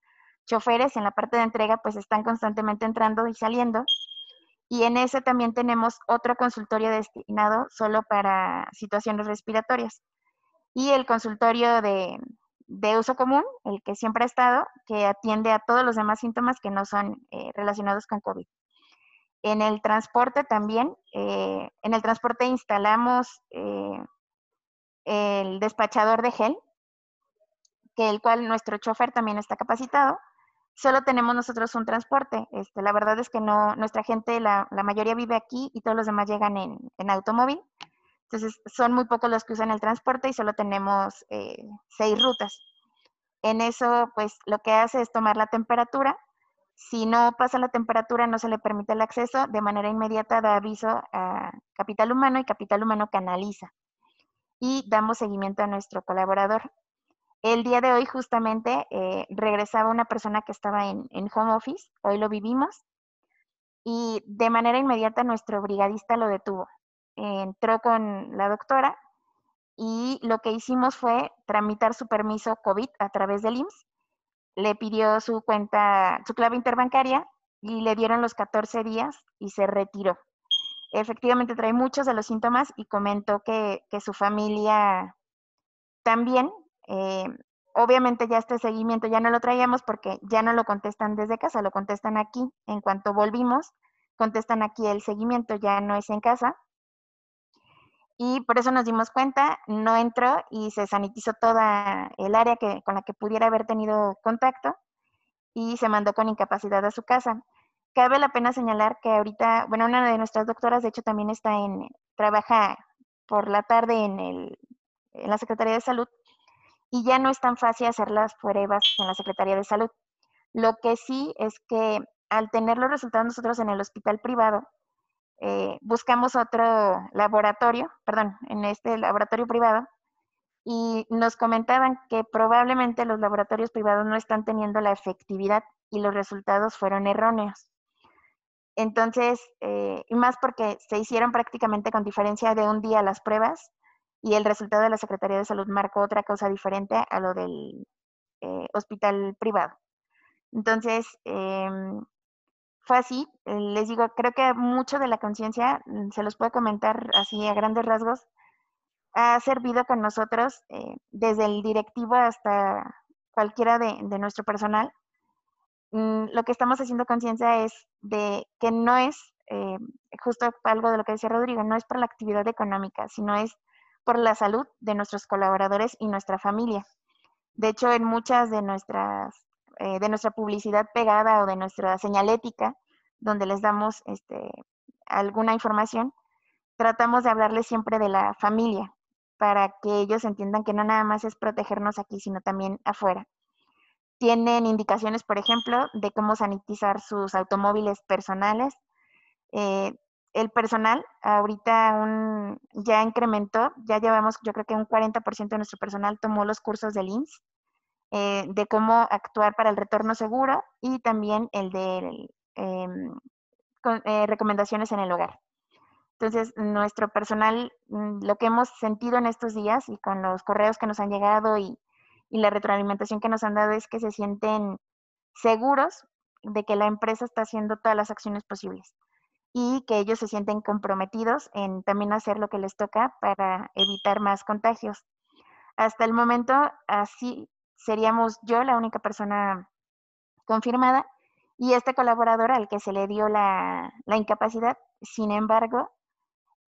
choferes en la parte de entrega pues están constantemente entrando y saliendo. Y en ese también tenemos otro consultorio destinado solo para situaciones respiratorias. Y el consultorio de, de uso común, el que siempre ha estado, que atiende a todos los demás síntomas que no son eh, relacionados con COVID. En el transporte también, eh, en el transporte instalamos eh, el despachador de gel, que el cual nuestro chofer también está capacitado. Solo tenemos nosotros un transporte. Este, la verdad es que no, nuestra gente, la, la mayoría vive aquí y todos los demás llegan en, en, automóvil. Entonces, son muy pocos los que usan el transporte y solo tenemos eh, seis rutas. En eso, pues, lo que hace es tomar la temperatura si no pasa la temperatura, no se le permite el acceso, de manera inmediata da aviso a Capital Humano y Capital Humano canaliza. Y damos seguimiento a nuestro colaborador. El día de hoy justamente eh, regresaba una persona que estaba en, home office, hoy lo vivimos, y de manera inmediata nuestro brigadista lo detuvo. entró con la doctora y lo que hicimos fue tramitar su permiso COVID a través del IMSS le pidió su cuenta, su clave interbancaria y le dieron los 14 días y se retiró. Efectivamente trae muchos de los síntomas y comentó que, su familia también, eh, obviamente ya este seguimiento ya no lo traíamos porque ya no lo contestan desde casa, lo contestan aquí. En cuanto volvimos, contestan aquí el seguimiento, ya no es en casa y por eso nos dimos cuenta, no entró y se sanitizó toda el área que, con la que pudiera haber tenido contacto y se mandó con incapacidad a su casa. Cabe la pena señalar que ahorita, bueno, una de nuestras doctoras, de hecho, también está en, trabaja por la tarde en, el, en la Secretaría de Salud y ya no es tan fácil hacer las pruebas en la Secretaría de Salud. Lo que sí es que al tener los resultados nosotros en el hospital privado, eh, buscamos otro laboratorio, perdón, en este laboratorio privado, y nos comentaban que probablemente los laboratorios privados no están teniendo la efectividad y los resultados fueron erróneos. Entonces, eh, más porque se hicieron prácticamente con diferencia de un día las pruebas y el resultado de la Secretaría de Salud marcó otra cosa diferente a lo del eh, hospital privado. Entonces, em, fue así. Eh, les digo, creo que mucho de la conciencia, mm, se los puedo comentar así a grandes rasgos, ha servido con nosotros eh, desde el directivo hasta cualquiera de, nuestro personal. Mm, lo que estamos haciendo conciencia es de que no es, eh, justo algo de lo que decía Rodrigo, no es por la actividad económica, sino es por la salud de nuestros colaboradores y nuestra familia. De hecho, en muchas de nuestras eh, de nuestra publicidad pegada o de nuestra señalética, donde les damos este, alguna información, tratamos de hablarles siempre de la familia, para que ellos entiendan que no nada más es protegernos aquí, sino también afuera. Tienen indicaciones, por ejemplo, de cómo sanitizar sus automóviles personales. Eh, el personal ahorita ya incrementó, ya llevamos, yo creo que un 40% de nuestro personal tomó los cursos del IMSS eh, de cómo actuar para el retorno seguro y también el de em, eh, recomendaciones en el hogar. Entonces, nuestro personal, mm, lo que hemos sentido en estos días y con los correos que nos han llegado y, y la retroalimentación que nos han dado es que se sienten seguros de que la empresa está haciendo todas las acciones posibles y que ellos se sienten comprometidos en también hacer lo que les toca para evitar más contagios. Hasta el momento, así seríamos yo la única persona confirmada y este colaborador al que se le dio la, incapacidad, sin embargo,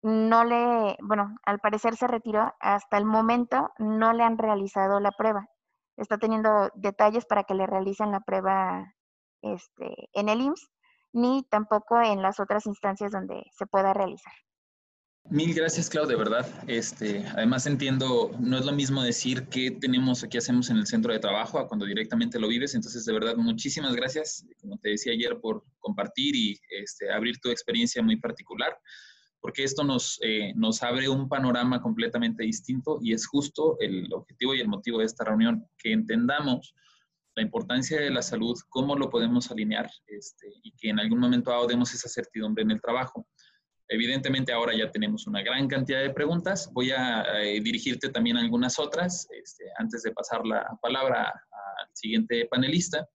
no le, bueno, al parecer se retiró, hasta el momento no le han realizado la prueba. Está teniendo detalles para que le realicen la prueba este, en el IMSS, ni tampoco en las otras instancias donde se pueda realizar. Mil gracias, Clau, de verdad. Este, además entiendo, no es lo mismo decir qué tenemos o qué hacemos en el centro de trabajo a cuando directamente lo vives. Entonces, de verdad, muchísimas gracias, como te decía ayer, por compartir y este, abrir tu experiencia muy particular, porque esto nos, eh, nos abre un panorama completamente distinto y es justo el objetivo y el motivo de esta reunión, que entendamos la importancia de la salud, cómo lo podemos alinear este, y que en algún momento demos esa certidumbre en el trabajo evidentemente ahora ya tenemos una gran cantidad de preguntas. Voy a eh, dirigirte también a algunas otras este, antes de pasar la palabra al siguiente panelista.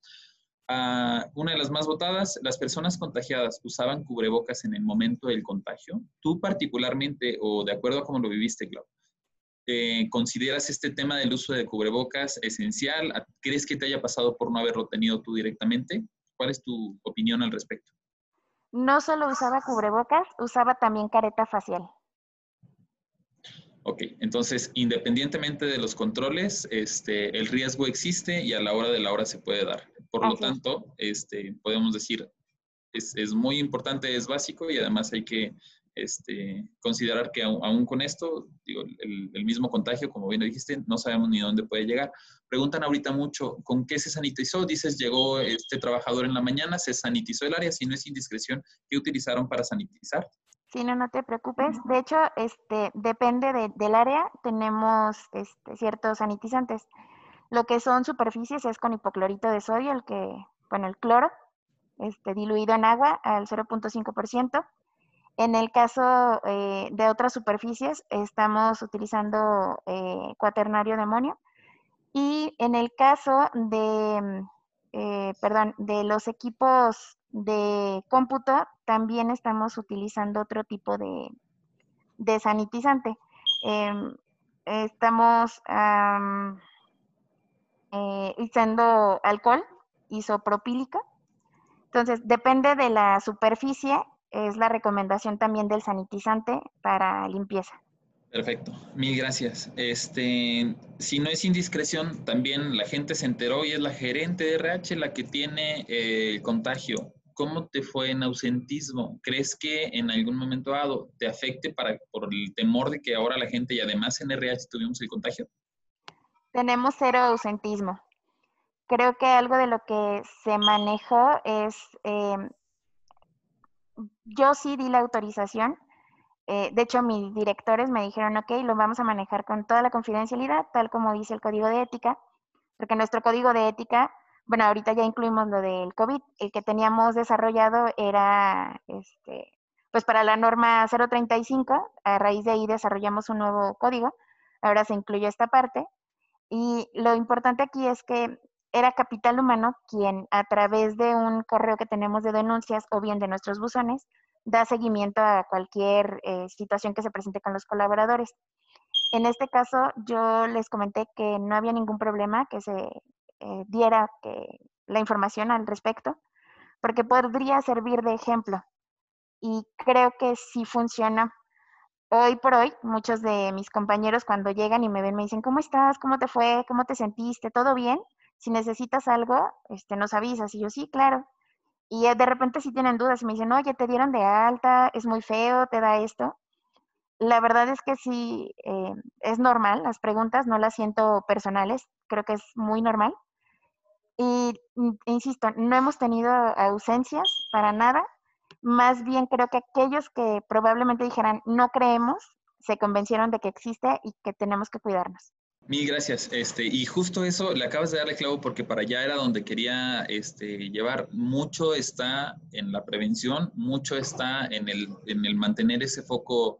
Ah, una de las más votadas, las personas contagiadas usaban cubrebocas en el momento del contagio. Tú particularmente, o de acuerdo a cómo lo viviste, Clau, eh, ¿consideras este tema del uso de cubrebocas esencial? ¿Crees que te haya pasado por no haberlo tenido tú directamente? ¿Cuál es tu opinión al respecto? No solo usaba cubrebocas, usaba también careta facial. Ok, entonces independientemente de los controles, este, el riesgo existe y a la hora de la hora se puede dar. Por lo tanto, este, podemos decir, es, es, muy importante, es básico y además hay que este, considerar que aún, con esto, digo, el, mismo contagio, como bien lo dijiste, no sabemos ni dónde puede llegar. Preguntan ahorita mucho, ¿con qué se sanitizó? Dices, llegó este trabajador en la mañana, se sanitizó el área, si no es indiscreción, ¿qué utilizaron para sanitizar? Sí, no, no te preocupes. De hecho, este, depende del área, tenemos este, ciertos sanitizantes. Lo que son superficies es con hipoclorito de sodio, el que, bueno, el cloro, este, diluido en agua al 0.5%. En el caso eh, de otras superficies, estamos utilizando eh, cuaternario de amonio. Y en el caso de, mm, eh, perdón, de los equipos de cómputo, también estamos utilizando otro tipo de, de sanitizante. Em, estamos usando alcohol isopropílico. Entonces, depende de la superficie es la recomendación también del sanitizante para limpieza. Perfecto, mil gracias. Este, si no es indiscreción, también la gente se enteró y es la gerente de RH la que tiene eh, el contagio. ¿Cómo te fue en ausentismo? ¿Crees que en algún momento dado te afecte para, por el temor de que ahora la gente y además en RH tuvimos el contagio? Tenemos cero ausentismo. Creo que algo de lo que se manejó es eh, yo sí di la autorización. Eh, de hecho, mis directores me dijeron, ok, lo vamos a manejar con toda la confidencialidad, tal como dice el código de ética, porque nuestro código de ética, bueno, ahorita ya incluimos lo del COVID, el que teníamos desarrollado era, este, pues para la norma 035, a raíz de ahí desarrollamos un nuevo código, ahora se incluyó esta parte, y lo importante aquí es que era Capital Humano quien a través de un correo que tenemos de denuncias o bien de nuestros buzones da seguimiento a cualquier eh, situación que se presente con los colaboradores. En este caso, yo les comenté que no había ningún problema que se eh, diera que, la información al respecto, porque podría servir de ejemplo. Y creo que sí funciona. Hoy por hoy, muchos de mis compañeros cuando llegan y me ven me dicen, ¿cómo estás? ¿Cómo te fue? ¿Cómo te sentiste? ¿Todo bien? si necesitas algo, este, nos avisas. Y yo, sí, claro. Y eh, de repente si tienen dudas y me dicen, oye, te dieron de alta, es muy feo, te da esto. La verdad es que sí, eh, es normal, las preguntas no las siento personales, creo que es muy normal. Y mm, insisto, no hemos tenido ausencias para nada, más bien creo que aquellos que probablemente dijeran no creemos, se convencieron de que existe y que tenemos que cuidarnos. Mil gracias. Este, y justo eso le acabas de darle clavo porque para allá era donde quería este, llevar. Mucho está en la prevención, mucho está en el, en el mantener ese foco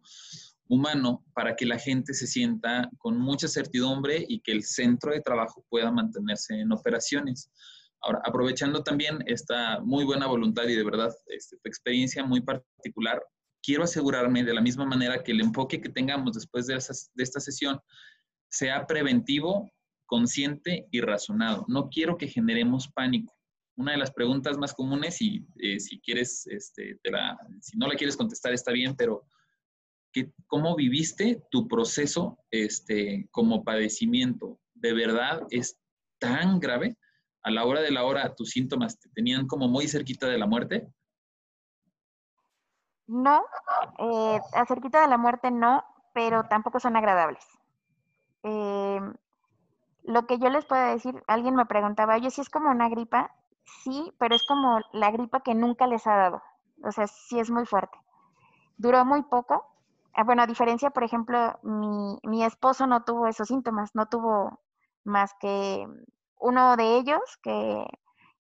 humano para que la gente se sienta con mucha certidumbre y que el centro de trabajo pueda mantenerse en operaciones. Ahora, aprovechando también esta muy buena voluntad y de verdad este, tu experiencia muy particular, quiero asegurarme de la misma manera que el enfoque que tengamos después de, de esta sesión sea preventivo, consciente y razonado. No quiero que generemos pánico. Una de las preguntas más comunes, y eh, si quieres, este, si no la quieres contestar está bien, pero ¿cómo viviste tu proceso este, como padecimiento? ¿De verdad es tan grave? A la hora de la hora, tus síntomas te tenían como muy cerquita de la muerte? No, eh, a cerquita de la muerte no, pero tampoco son agradables. Eh, lo que yo les puedo decir, alguien me preguntaba, oye, si es como una gripa, sí, pero es como la gripa que nunca les ha dado. O sea, sí es muy fuerte. Duró muy poco. Ah, bueno, a diferencia, por ejemplo, mi, mi esposo no tuvo esos síntomas, no tuvo más que uno de ellos que,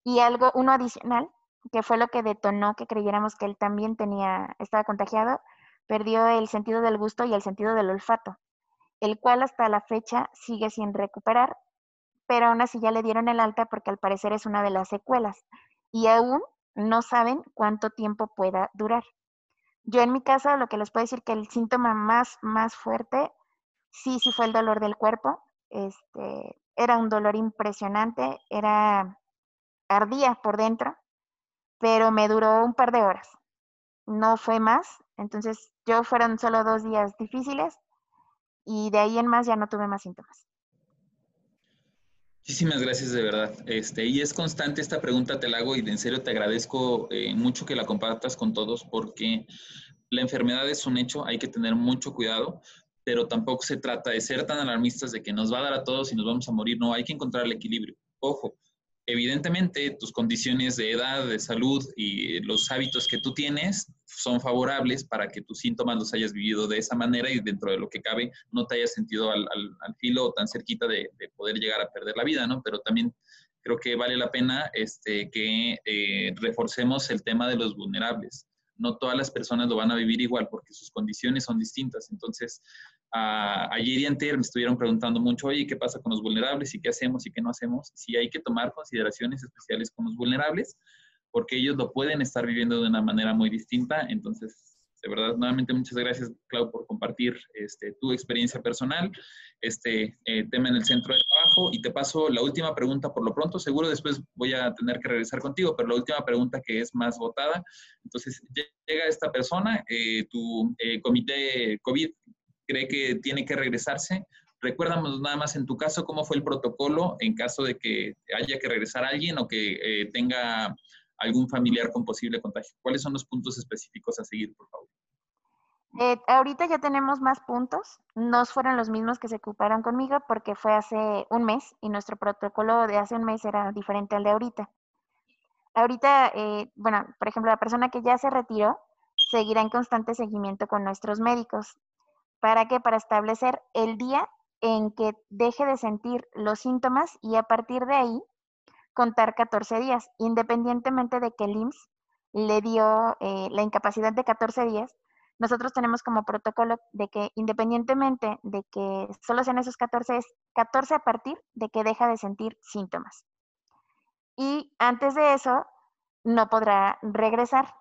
y algo, uno adicional, que fue lo que detonó que creyéramos que él también tenía, estaba contagiado, perdió el sentido del gusto y el sentido del olfato, el cual hasta la fecha sigue sin recuperar, pero aún así ya le dieron el alta porque al parecer es una de las secuelas y aún no saben cuánto tiempo pueda durar. Yo en mi caso lo que les puedo decir que el síntoma más, más fuerte sí, sí fue el dolor del cuerpo. Este, era un dolor impresionante, era ardía por dentro, pero me duró un par de horas. No fue más, entonces yo fueron solo dos días difíciles y de ahí en más ya no tuve más síntomas. Muchísimas gracias de verdad. Este, y es constante esta pregunta, te la hago y en serio te agradezco eh, mucho que la compartas con todos porque la enfermedad es un hecho, hay que tener mucho cuidado, pero tampoco se trata de ser tan alarmistas de que nos va a dar a todos y nos vamos a morir. No, hay que encontrar el equilibrio. Ojo, evidentemente tus condiciones de edad, de salud y los hábitos que tú tienes son favorables para que tus síntomas los hayas vivido de esa manera y dentro de lo que cabe no te hayas sentido al, filo o tan cerquita de, poder llegar a perder la vida, ¿no? Pero también creo que vale la pena este, que eh, reforcemos el tema de los vulnerables. No todas las personas lo van a vivir igual porque sus condiciones son distintas. Entonces, ayer y me estuvieron preguntando mucho, oye, ¿qué pasa con los vulnerables y qué hacemos y qué no hacemos? Si hay que tomar consideraciones especiales con los vulnerables, porque ellos lo pueden estar viviendo de una manera muy distinta. Entonces, de verdad, nuevamente muchas gracias, Clau, por compartir este, tu experiencia personal, este eh, tema en el centro de trabajo. Y te paso la última pregunta por lo pronto. Seguro después voy a tener que regresar contigo, pero la última pregunta que es más votada. Entonces, llega esta persona, eh, tu eh, comité COVID cree que tiene que regresarse. Recuérdanos nada más en tu caso cómo fue el protocolo en caso de que haya que regresar a alguien o que eh, tenga algún familiar con posible contagio. ¿Cuáles son los puntos específicos a seguir, por favor? Eh, ahorita ya tenemos más puntos. No fueron los mismos que se ocuparon conmigo porque fue hace un mes y nuestro protocolo de hace un mes era diferente al de ahorita. Ahorita, eh, bueno, por ejemplo, la persona que ya se retiró seguirá en constante seguimiento con nuestros médicos. ¿Para qué? Para establecer el día en que deje de sentir los síntomas y a partir de ahí contar 14 días, independientemente de que el IMSS le dio eh, la incapacidad de 14 días, nosotros tenemos como protocolo de que independientemente de que solo sean esos 14, es 14 a partir de que deja de sentir síntomas. Y antes de eso, no podrá regresar.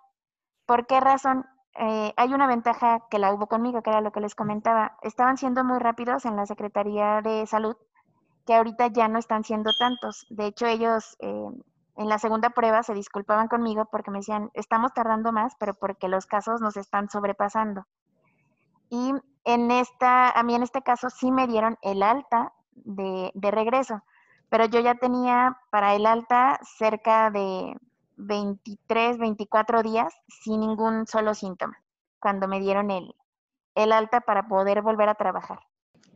¿Por qué razón? Eh, hay una ventaja que la hubo conmigo, que era lo que les comentaba. Estaban siendo muy rápidos en la Secretaría de Salud, que ahorita ya no están siendo tantos. De hecho, ellos eh, en la segunda prueba se disculpaban conmigo porque me decían, estamos tardando más, pero porque los casos nos están sobrepasando. Y en esta, a mí en este caso sí me dieron el alta de, de regreso, pero yo ya tenía para el alta cerca de 23, 24 días sin ningún solo síntoma, cuando me dieron el, el alta para poder volver a trabajar.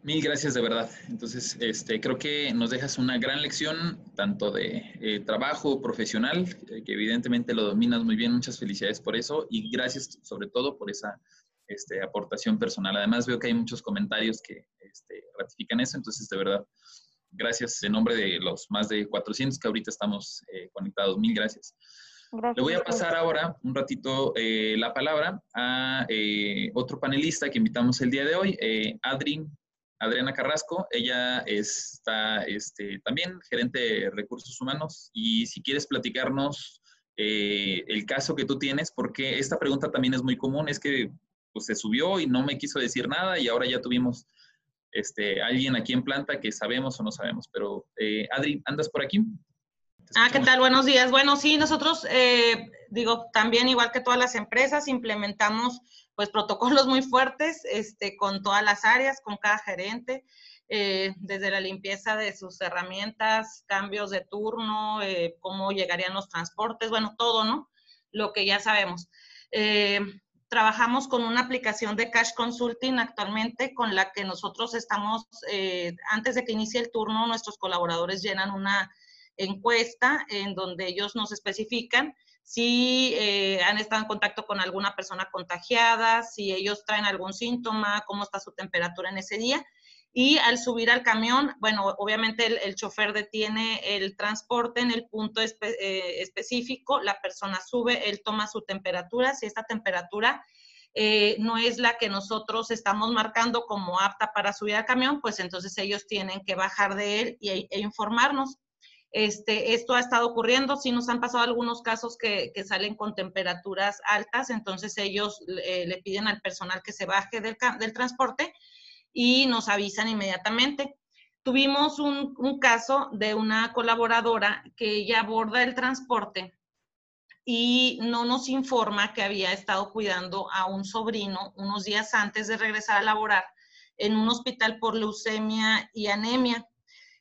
Mil gracias de verdad. Entonces, este, creo que nos dejas una gran lección, tanto de eh, trabajo profesional, eh, que evidentemente lo dominas muy bien. Muchas felicidades por eso y gracias sobre todo por esa este, aportación personal. Además, veo que hay muchos comentarios que este, ratifican eso. Entonces, de verdad, gracias en nombre de los más de 400 que ahorita estamos eh, conectados. Mil gracias. Le voy a pasar ahora un ratito eh, la palabra a eh, otro panelista que invitamos el día de hoy, Adri, Adriana Carrasco. Ella está este, también gerente de recursos humanos y si quieres platicarnos el caso que tú tienes, porque esta pregunta también es muy común, es que pues, se subió y no me quiso decir nada y ahora ya tuvimos este, alguien aquí en planta que sabemos o no sabemos. Pero, eh, Adri, ¿andas por aquí? Ah, ¿qué tal? Buenos días. Bueno, sí, nosotros, eh, digo, también igual que todas las empresas, implementamos pues protocolos muy fuertes este, con todas las áreas, con cada gerente, eh, desde la limpieza de sus herramientas, cambios de turno, cómo llegarían los transportes, bueno, todo, ¿no? Lo que ya sabemos trabajamos con una aplicación de Cash Consulting actualmente con la que nosotros estamos, eh, antes de que inicie el turno, nuestros colaboradores llenan una encuesta en donde ellos nos especifican si eh, han estado en contacto con alguna persona contagiada, si ellos traen algún síntoma, cómo está su temperatura en ese día y al subir al camión, bueno, obviamente el, chofer detiene el transporte en el punto eh, específico, la persona sube, él toma su temperatura, si esta temperatura eh, no es la que nosotros estamos marcando como apta para subir al camión, pues entonces ellos tienen que bajar de él y, e informarnos. Este, esto ha estado ocurriendo, sí nos han pasado algunos casos que, salen con temperaturas altas, entonces ellos eh, le piden al personal que se baje del, del, transporte y nos avisan inmediatamente. Tuvimos un, caso de una colaboradora que ella aborda el transporte y no nos informa que había estado cuidando a un sobrino unos días antes de regresar a laborar en un hospital por leucemia y anemia.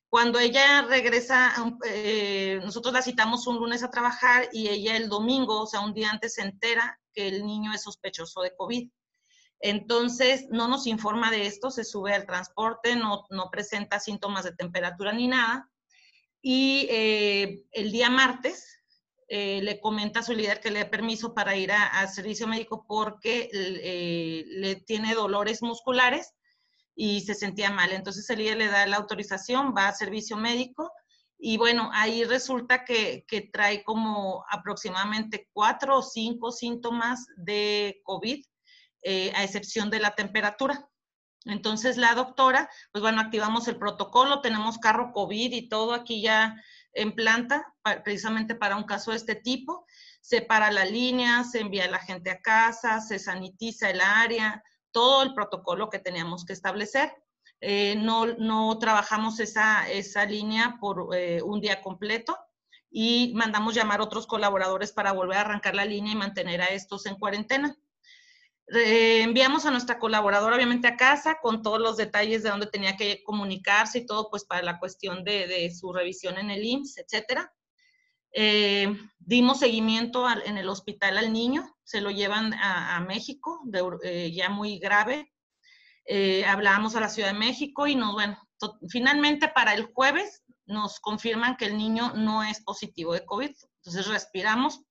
Cuando ella regresa, eh, nosotros la citamos un lunes a trabajar y ella el domingo, o sea, un día antes se entera que el niño es sospechoso de COVID. Entonces, no nos informa de esto, se sube al transporte, no, presenta síntomas de temperatura ni nada. Y eh, el día martes, eh, le comenta a su líder que le dé permiso para ir a, servicio médico porque eh, le tiene dolores musculares y se sentía mal. Entonces el líder le da la autorización, va a servicio médico y bueno, ahí resulta que, trae como aproximadamente cuatro o cinco síntomas de COVID, eh, a excepción de la temperatura. Entonces la doctora, pues bueno, activamos el protocolo, tenemos carro COVID y todo aquí ya en planta, precisamente para un caso de este tipo. Se para la línea, se envía la gente a casa, se sanitiza el área, todo el protocolo que teníamos que establecer. Eh, no, no, trabajamos esa, esa línea por eh, un día completo y mandamos llamar a otros colaboradores para volver a arrancar la línea y mantener a estos en cuarentena enviamos a nuestra colaboradora, obviamente, a casa con todos los detalles de dónde tenía que comunicarse y todo, pues para la cuestión de, su revisión en el IMSS, etcétera. Eh, dimos seguimiento en el hospital al niño, se lo llevan a, México, eh, ya muy grave. Eh, hablamos a la Ciudad de México y nos, bueno, finalmente para el jueves nos confirman que el niño no es positivo de COVID. Entonces respiramos.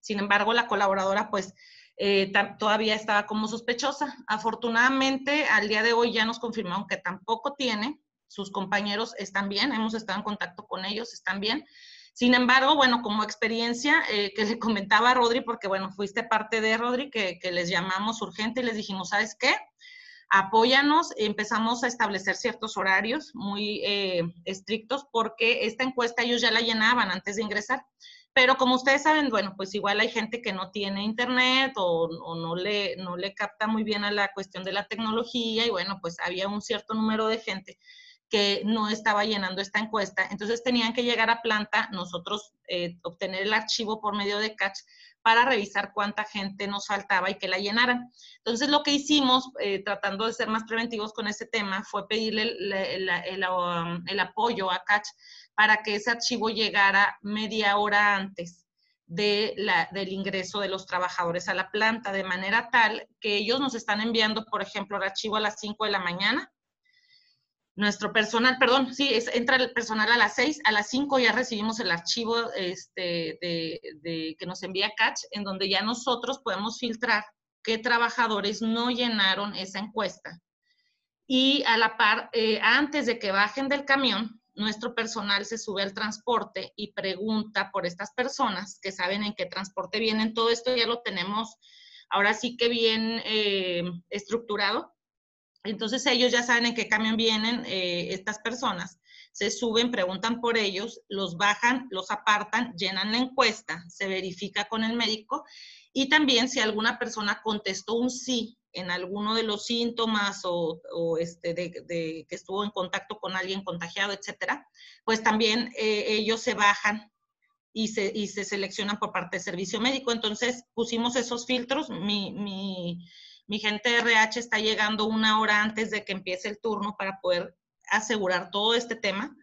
Sin embargo, la colaboradora, pues, eh, todavía estaba como sospechosa. Afortunadamente, al día de hoy ya nos confirmaron que tampoco tiene, sus compañeros están bien, hemos estado en contacto con ellos, están bien. Sin embargo, bueno, como experiencia eh, que le comentaba a Rodri, porque bueno, fuiste parte de Rodri, que, les llamamos urgente y les dijimos, ¿sabes qué? Apóyanos, empezamos a establecer ciertos horarios muy eh, estrictos porque esta encuesta ellos ya la llenaban antes de ingresar. Pero como ustedes saben, bueno, pues igual hay gente que no tiene internet o, no, le, no le capta muy bien a la cuestión de la tecnología y bueno, pues había un cierto número de gente que no estaba llenando esta encuesta. Entonces tenían que llegar a planta, nosotros eh, obtener el archivo por medio de Catch para revisar cuánta gente nos faltaba y que la llenaran. Entonces lo que hicimos, eh, tratando de ser más preventivos con ese tema, fue pedirle el, um, el apoyo a Catch para que ese archivo llegara media hora antes de la, del ingreso de los trabajadores a la planta, de manera tal que ellos nos están enviando, por ejemplo, el archivo a las 5 de la mañana. Nuestro personal, perdón, sí, es, entra el personal a las 6, a las 5 ya recibimos el archivo este, de, que nos envía Catch, en donde ya nosotros podemos filtrar qué trabajadores no llenaron esa encuesta. Y a la par, eh, antes de que bajen del camión, nuestro personal se sube al transporte y pregunta por estas personas que saben en qué transporte vienen. Todo esto ya lo tenemos ahora sí que bien eh, estructurado. Entonces ellos ya saben en qué camión vienen eh, estas personas. Se suben, preguntan por ellos, los bajan, los apartan, llenan la encuesta, se verifica con el médico y también si alguna persona contestó un sí en alguno de los síntomas o, este, de, que estuvo en contacto con alguien contagiado, etcétera, pues también eh, ellos se bajan y se, y se seleccionan por parte del servicio médico. Entonces pusimos esos filtros. Mi, mi, mi gente de RH está llegando una hora antes de que empiece el turno para poder asegurar todo este tema.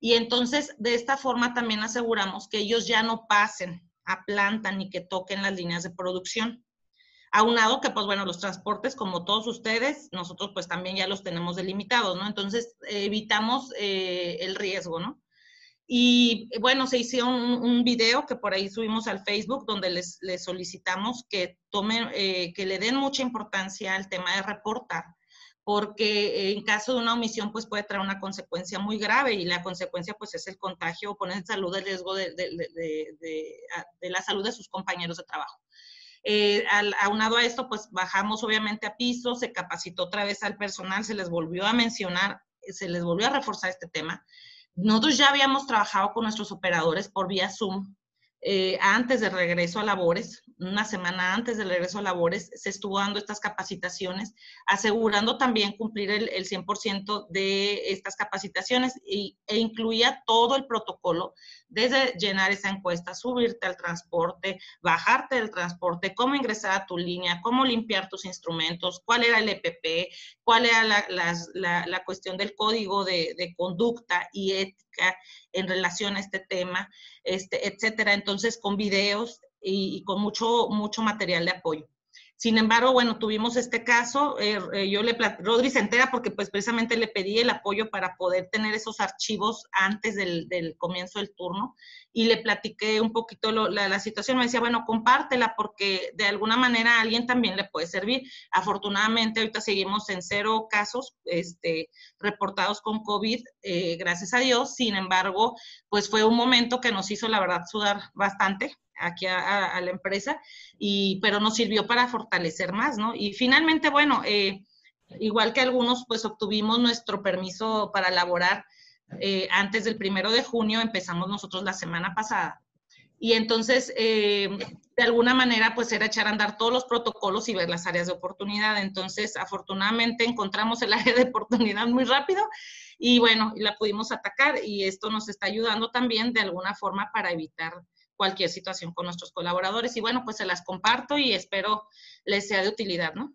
Y entonces, de esta forma también aseguramos que ellos ya no pasen a planta ni que toquen las líneas de producción. Aunado que, pues bueno, los transportes, como todos ustedes, nosotros pues también ya los tenemos delimitados, ¿no? Entonces, evitamos eh, el riesgo, ¿no? Y bueno, se hizo un, video que por ahí subimos al Facebook donde les, les solicitamos que tomen, eh, que le den mucha importancia al tema de reportar, porque en caso de una omisión pues puede traer una consecuencia muy grave y la consecuencia pues es el contagio o poner en salud el riesgo de, de, de, de la salud de sus compañeros de trabajo. Eh, al, aunado a esto, pues bajamos obviamente a piso, se capacitó otra vez al personal, se les volvió a mencionar, se les volvió a reforzar este tema. Nosotros ya habíamos trabajado con nuestros operadores por vía Zoom eh, antes de regreso a labores, una semana antes del regreso a labores, se estuvo dando estas capacitaciones, asegurando también cumplir el, 100% de estas capacitaciones y, e incluía todo el protocolo, desde llenar esa encuesta, subirte al transporte, bajarte del transporte, cómo ingresar a tu línea, cómo limpiar tus instrumentos, cuál era el EPP, cuál era la, cuestión del código de, de conducta y ética en relación a este tema, este, etcétera. Entonces, con videos y, con mucho, mucho material de apoyo. Sin embargo, bueno, tuvimos este caso, eh, eh, yo le, Rodri se entera porque pues precisamente le pedí el apoyo para poder tener esos archivos antes del, comienzo del turno y le platiqué un poquito la, la, situación, me decía, bueno, compártela porque de alguna manera a alguien también le puede servir. Afortunadamente ahorita seguimos en cero casos este, reportados con COVID, eh, gracias a Dios, sin embargo, pues fue un momento que nos hizo la verdad sudar bastante aquí a, la empresa, y, pero nos sirvió para fortalecer más, ¿no? Y finalmente, bueno, eh, igual que algunos, pues obtuvimos nuestro permiso para laborar eh, antes del primero de junio, empezamos nosotros la semana pasada. Y entonces, eh, de alguna manera, pues era echar a andar todos los protocolos y ver las áreas de oportunidad. Entonces, afortunadamente encontramos el <laughs> área de oportunidad muy rápido y bueno, la pudimos atacar y esto nos está ayudando también de alguna forma para evitar cualquier situación con nuestros colaboradores. Y bueno, pues se las comparto y espero les sea de utilidad, ¿no?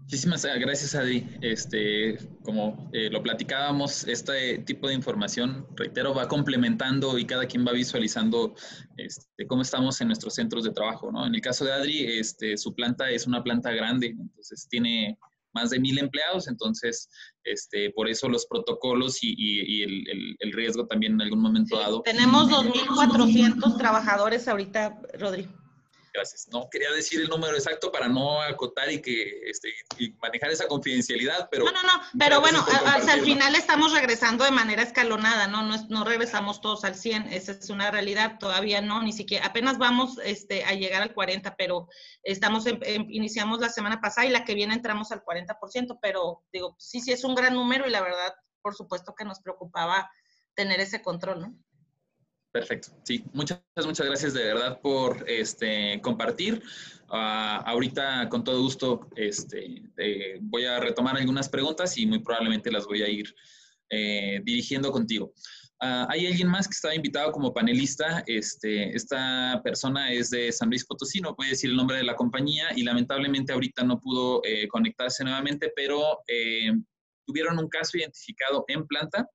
Muchísimas gracias, Adri. Este, como eh, lo platicábamos, este tipo de información, reitero, va complementando y cada quien va visualizando este, cómo estamos en nuestros centros de trabajo, ¿no? En el caso de Adri, este, su planta es una planta grande, entonces tiene más de mil empleados, entonces este, por eso los protocolos y, el, riesgo también en algún momento dado. Tenemos 2.400 trabajadores ahorita, Rodri. Gracias. No quería decir el número exacto para no acotar y que este, manejar esa confidencialidad, pero... No, no, no, pero bueno, hasta el final estamos regresando de manera escalonada, ¿no? ¿no? No regresamos todos al 100, esa es una realidad, todavía no, ni siquiera, apenas vamos este, a llegar al 40, pero estamos, iniciamos la semana pasada y la que viene entramos al 40%, pero digo, sí, sí es un gran número y la verdad, por supuesto que nos preocupaba tener ese control, ¿no? Perfecto. Sí, muchas, muchas gracias de verdad por este, compartir. Ah, ahorita, con todo gusto, este, eh, voy a retomar algunas preguntas y muy probablemente las voy a ir eh, dirigiendo contigo. Ah, hay alguien más que estaba invitado como panelista. Este, esta persona es de San Luis Potosí, no puede decir el nombre de la compañía y lamentablemente ahorita no pudo eh, conectarse nuevamente, pero tuvieron un caso identificado en planta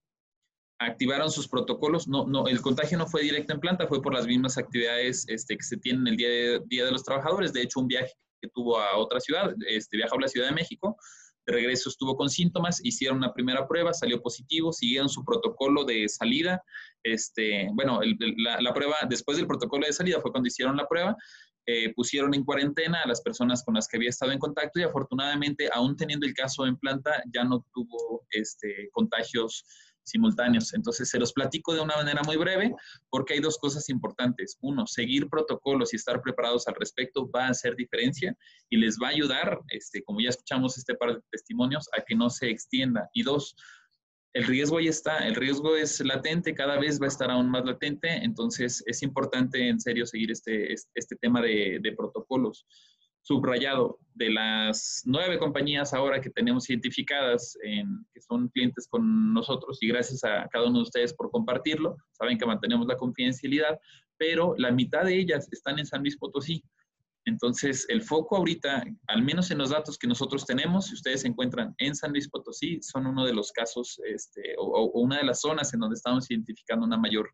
activaron sus protocolos. No, no, el contagio no fue directo en planta, fue por las mismas actividades este, que se tienen el día de, día de los Trabajadores. De hecho, un viaje que tuvo a otra ciudad, este, viajó a la Ciudad de México, de regreso estuvo con síntomas, hicieron una primera prueba, salió positivo, siguieron su protocolo de salida. Este, bueno, la, prueba, después del protocolo de salida fue cuando hicieron la prueba, eh, pusieron en cuarentena a las personas con las que había estado en contacto y afortunadamente, aún teniendo el caso en planta, ya no tuvo este, contagios simultáneos. Entonces, se los platico de una manera muy breve porque hay dos cosas importantes. Uno, seguir protocolos y estar preparados al respecto va a hacer diferencia y les va a ayudar, este, como ya escuchamos este par de testimonios, a que no se extienda. Y dos, el riesgo ahí está, el riesgo es latente, cada vez va a estar aún más latente, entonces es importante en serio seguir este, este tema de, de protocolos subrayado de las nueve compañías ahora que tenemos identificadas, en, que son clientes con nosotros, y gracias a cada uno de ustedes por compartirlo, saben que mantenemos la confidencialidad, pero la mitad de ellas están en San Luis Potosí. Entonces, el foco ahorita, al menos en los datos que nosotros tenemos, si ustedes se encuentran en San Luis Potosí, son uno de los casos este, o, o una de las zonas en donde estamos identificando una mayor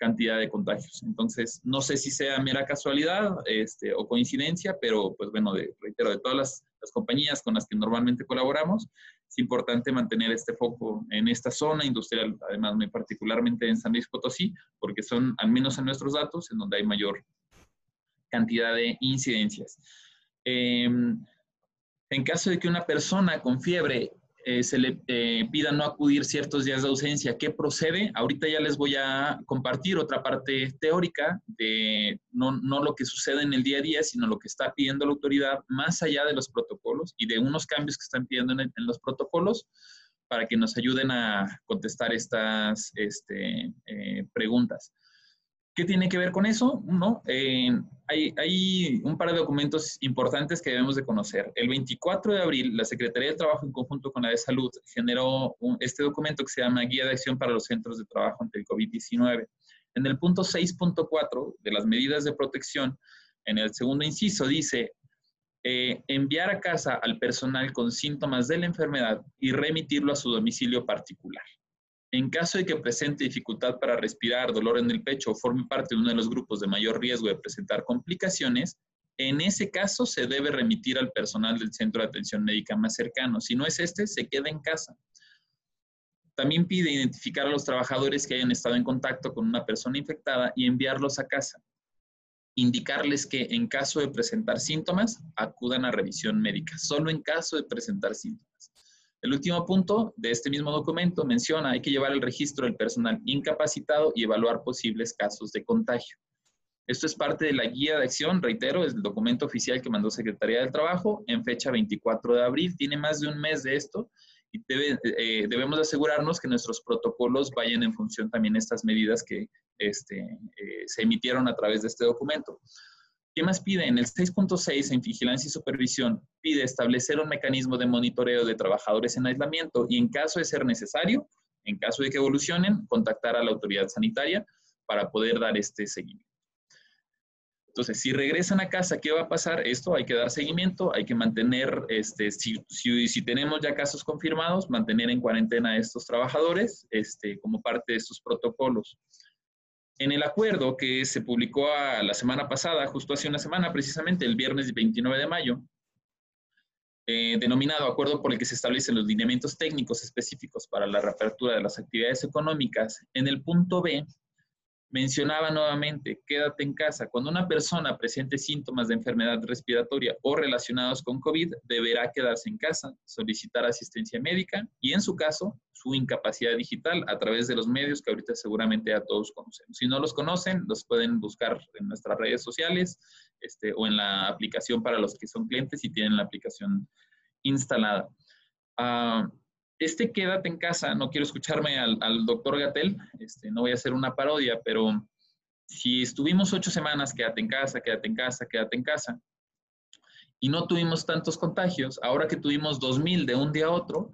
cantidad de contagios. Entonces, no sé si sea mera casualidad este, o coincidencia, pero pues bueno, de, reitero, de todas las, compañías con las que normalmente colaboramos, es importante mantener este foco en esta zona industrial, además muy particularmente en San Luis Potosí, porque son, al menos en nuestros datos, en donde hay mayor cantidad de incidencias. Em, en caso de que una persona con fiebre eh, se le eh, pida no acudir ciertos días de ausencia. ¿Qué procede? Ahorita ya les voy a compartir otra parte teórica de no, no, lo que sucede en el día a día, sino lo que está pidiendo la autoridad más allá de los protocolos y de unos cambios que están pidiendo en, los protocolos para que nos ayuden a contestar estas este, eh, preguntas. ¿Qué tiene que ver con eso? No, hay, hay, un par de documentos importantes que debemos de conocer. El 24 de abril, la Secretaría de Trabajo en conjunto con la de Salud generó este documento que se llama Guía de Acción para los Centros de Trabajo ante el COVID-19. En el punto 6.4 de las medidas de protección, en el segundo inciso dice, eh, enviar a casa al personal con síntomas de la enfermedad y remitirlo a su domicilio particular. En caso de que presente dificultad para respirar, dolor en el pecho o forme parte de uno de los grupos de mayor riesgo de presentar complicaciones, en ese caso se debe remitir al personal del centro de atención médica más cercano. Si no es este, se queda en casa. También pide identificar a los trabajadores que hayan estado en contacto con una persona infectada y enviarlos a casa. Indicarles que en caso de presentar síntomas, acudan a revisión médica, solo en caso de presentar síntomas. El último punto de este mismo documento menciona hay que llevar el registro del personal incapacitado y evaluar posibles casos de contagio. Esto es parte de la guía de acción, reitero, es el documento oficial que mandó Secretaría del Trabajo en fecha 24 de abril. Tiene más de un mes de esto y eh, debemos asegurarnos que nuestros protocolos vayan en función también de estas medidas que este, eh, se emitieron a través de este documento. ¿Qué más pide? En el 6.6, en vigilancia y supervisión, pide establecer un mecanismo de monitoreo de trabajadores en aislamiento y en caso de ser necesario, en caso de que evolucionen, contactar a la autoridad sanitaria para poder dar este seguimiento. Entonces, si regresan a casa, ¿qué va a pasar? Esto hay que dar seguimiento, hay que mantener, este, si, si, tenemos ya casos confirmados, mantener en cuarentena a estos trabajadores este, como parte de estos protocolos. En el acuerdo que se publicó la semana pasada, justo hace una semana, precisamente el viernes 29 de mayo, eh, denominado acuerdo por el que se establecen los lineamientos técnicos específicos para la reapertura de las actividades económicas, en el punto B mencionaba nuevamente, quédate en casa. Cuando una persona presente síntomas de enfermedad respiratoria o relacionados con COVID, deberá quedarse en casa, solicitar asistencia médica y, en su caso, su incapacidad digital a través de los medios que ahorita seguramente ya todos conocemos. Si no los conocen, los pueden buscar en nuestras redes sociales este, o en la aplicación para los que son clientes y tienen la aplicación instalada. Uh, este quédate en casa, no quiero escucharme al, doctor Gatel, este, no voy a hacer una parodia, pero si estuvimos ocho semanas, quédate en casa, quédate en casa, quédate en casa, y no tuvimos tantos contagios, ahora que tuvimos 2.000 de un día a otro,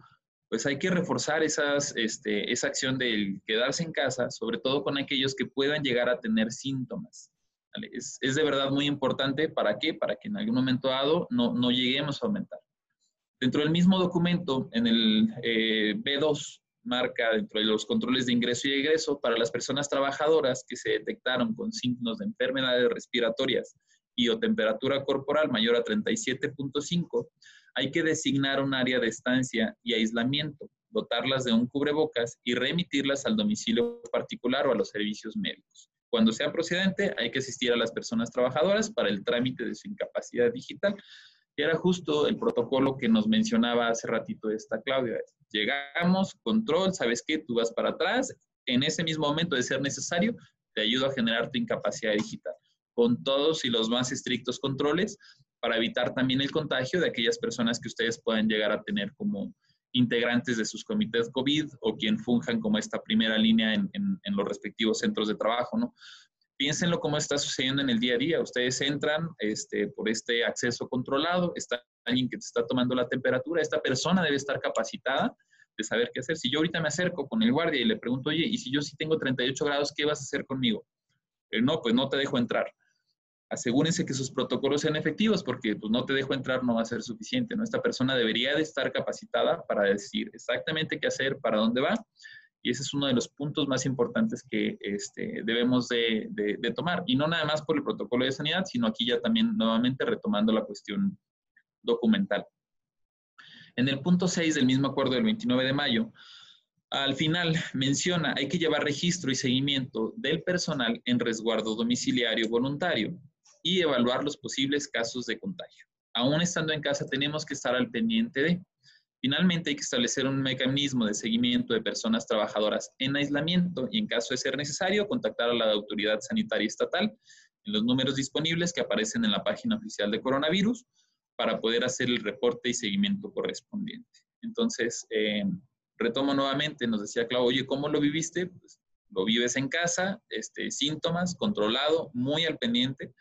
pues hay que reforzar este, esa acción de quedarse en casa, sobre todo con aquellos que puedan llegar a tener síntomas. Es, es, de verdad muy importante, ¿para qué? Para que en algún momento dado no, no lleguemos a aumentar. Dentro del mismo documento, en el eh, B2, marca dentro de los controles de ingreso y egreso para las personas trabajadoras que se detectaron con signos de enfermedades respiratorias y o temperatura corporal mayor a 37.5, hay que designar un área de estancia y aislamiento, dotarlas de un cubrebocas y remitirlas al domicilio particular o a los servicios médicos. Cuando sea procedente, hay que asistir a las personas trabajadoras para el trámite de su incapacidad digital, era justo el protocolo que nos mencionaba hace ratito esta Claudia. Llegamos, control, ¿sabes qué? Tú vas para atrás, en ese mismo momento de ser necesario, te ayudo a generar tu incapacidad digital, con todos y los más estrictos controles para evitar también el contagio de aquellas personas que ustedes puedan llegar a tener como integrantes de sus comités COVID o quien funjan como esta primera línea en, en los respectivos centros de trabajo, ¿no? Piénsenlo cómo está sucediendo en el día a día. Ustedes entran este, por este acceso controlado, está alguien que te está tomando la temperatura, esta persona debe estar capacitada de saber qué hacer. Si yo ahorita me acerco con el guardia y le pregunto, oye, y si yo sí tengo 38 grados, ¿qué vas a hacer conmigo? Eh, no, pues no te dejo entrar. Asegúrense que sus protocolos sean efectivos porque pues, no te dejo entrar no va a ser suficiente. ¿no? Esta persona debería de estar capacitada para decir exactamente qué hacer, para dónde va y ese es uno de los puntos más importantes que este, debemos de, tomar. Y no nada más por el protocolo de sanidad, sino aquí ya también nuevamente retomando la cuestión documental. En el punto 6 del mismo acuerdo del 29 de mayo, al final menciona, hay que llevar registro y seguimiento del personal en resguardo domiciliario voluntario y evaluar los posibles casos de contagio. Aún estando en casa, tenemos que estar al pendiente de, Finalmente, hay que establecer un mecanismo de seguimiento de personas trabajadoras en aislamiento y, en caso de ser necesario, contactar a la autoridad sanitaria estatal en los números disponibles que aparecen en la página oficial de coronavirus para poder hacer el reporte y seguimiento correspondiente. Entonces, eh, retomo nuevamente, nos decía Clau, oye, ¿cómo lo viviste? Pues, lo vives en casa, este, síntomas, controlado, muy al pendiente.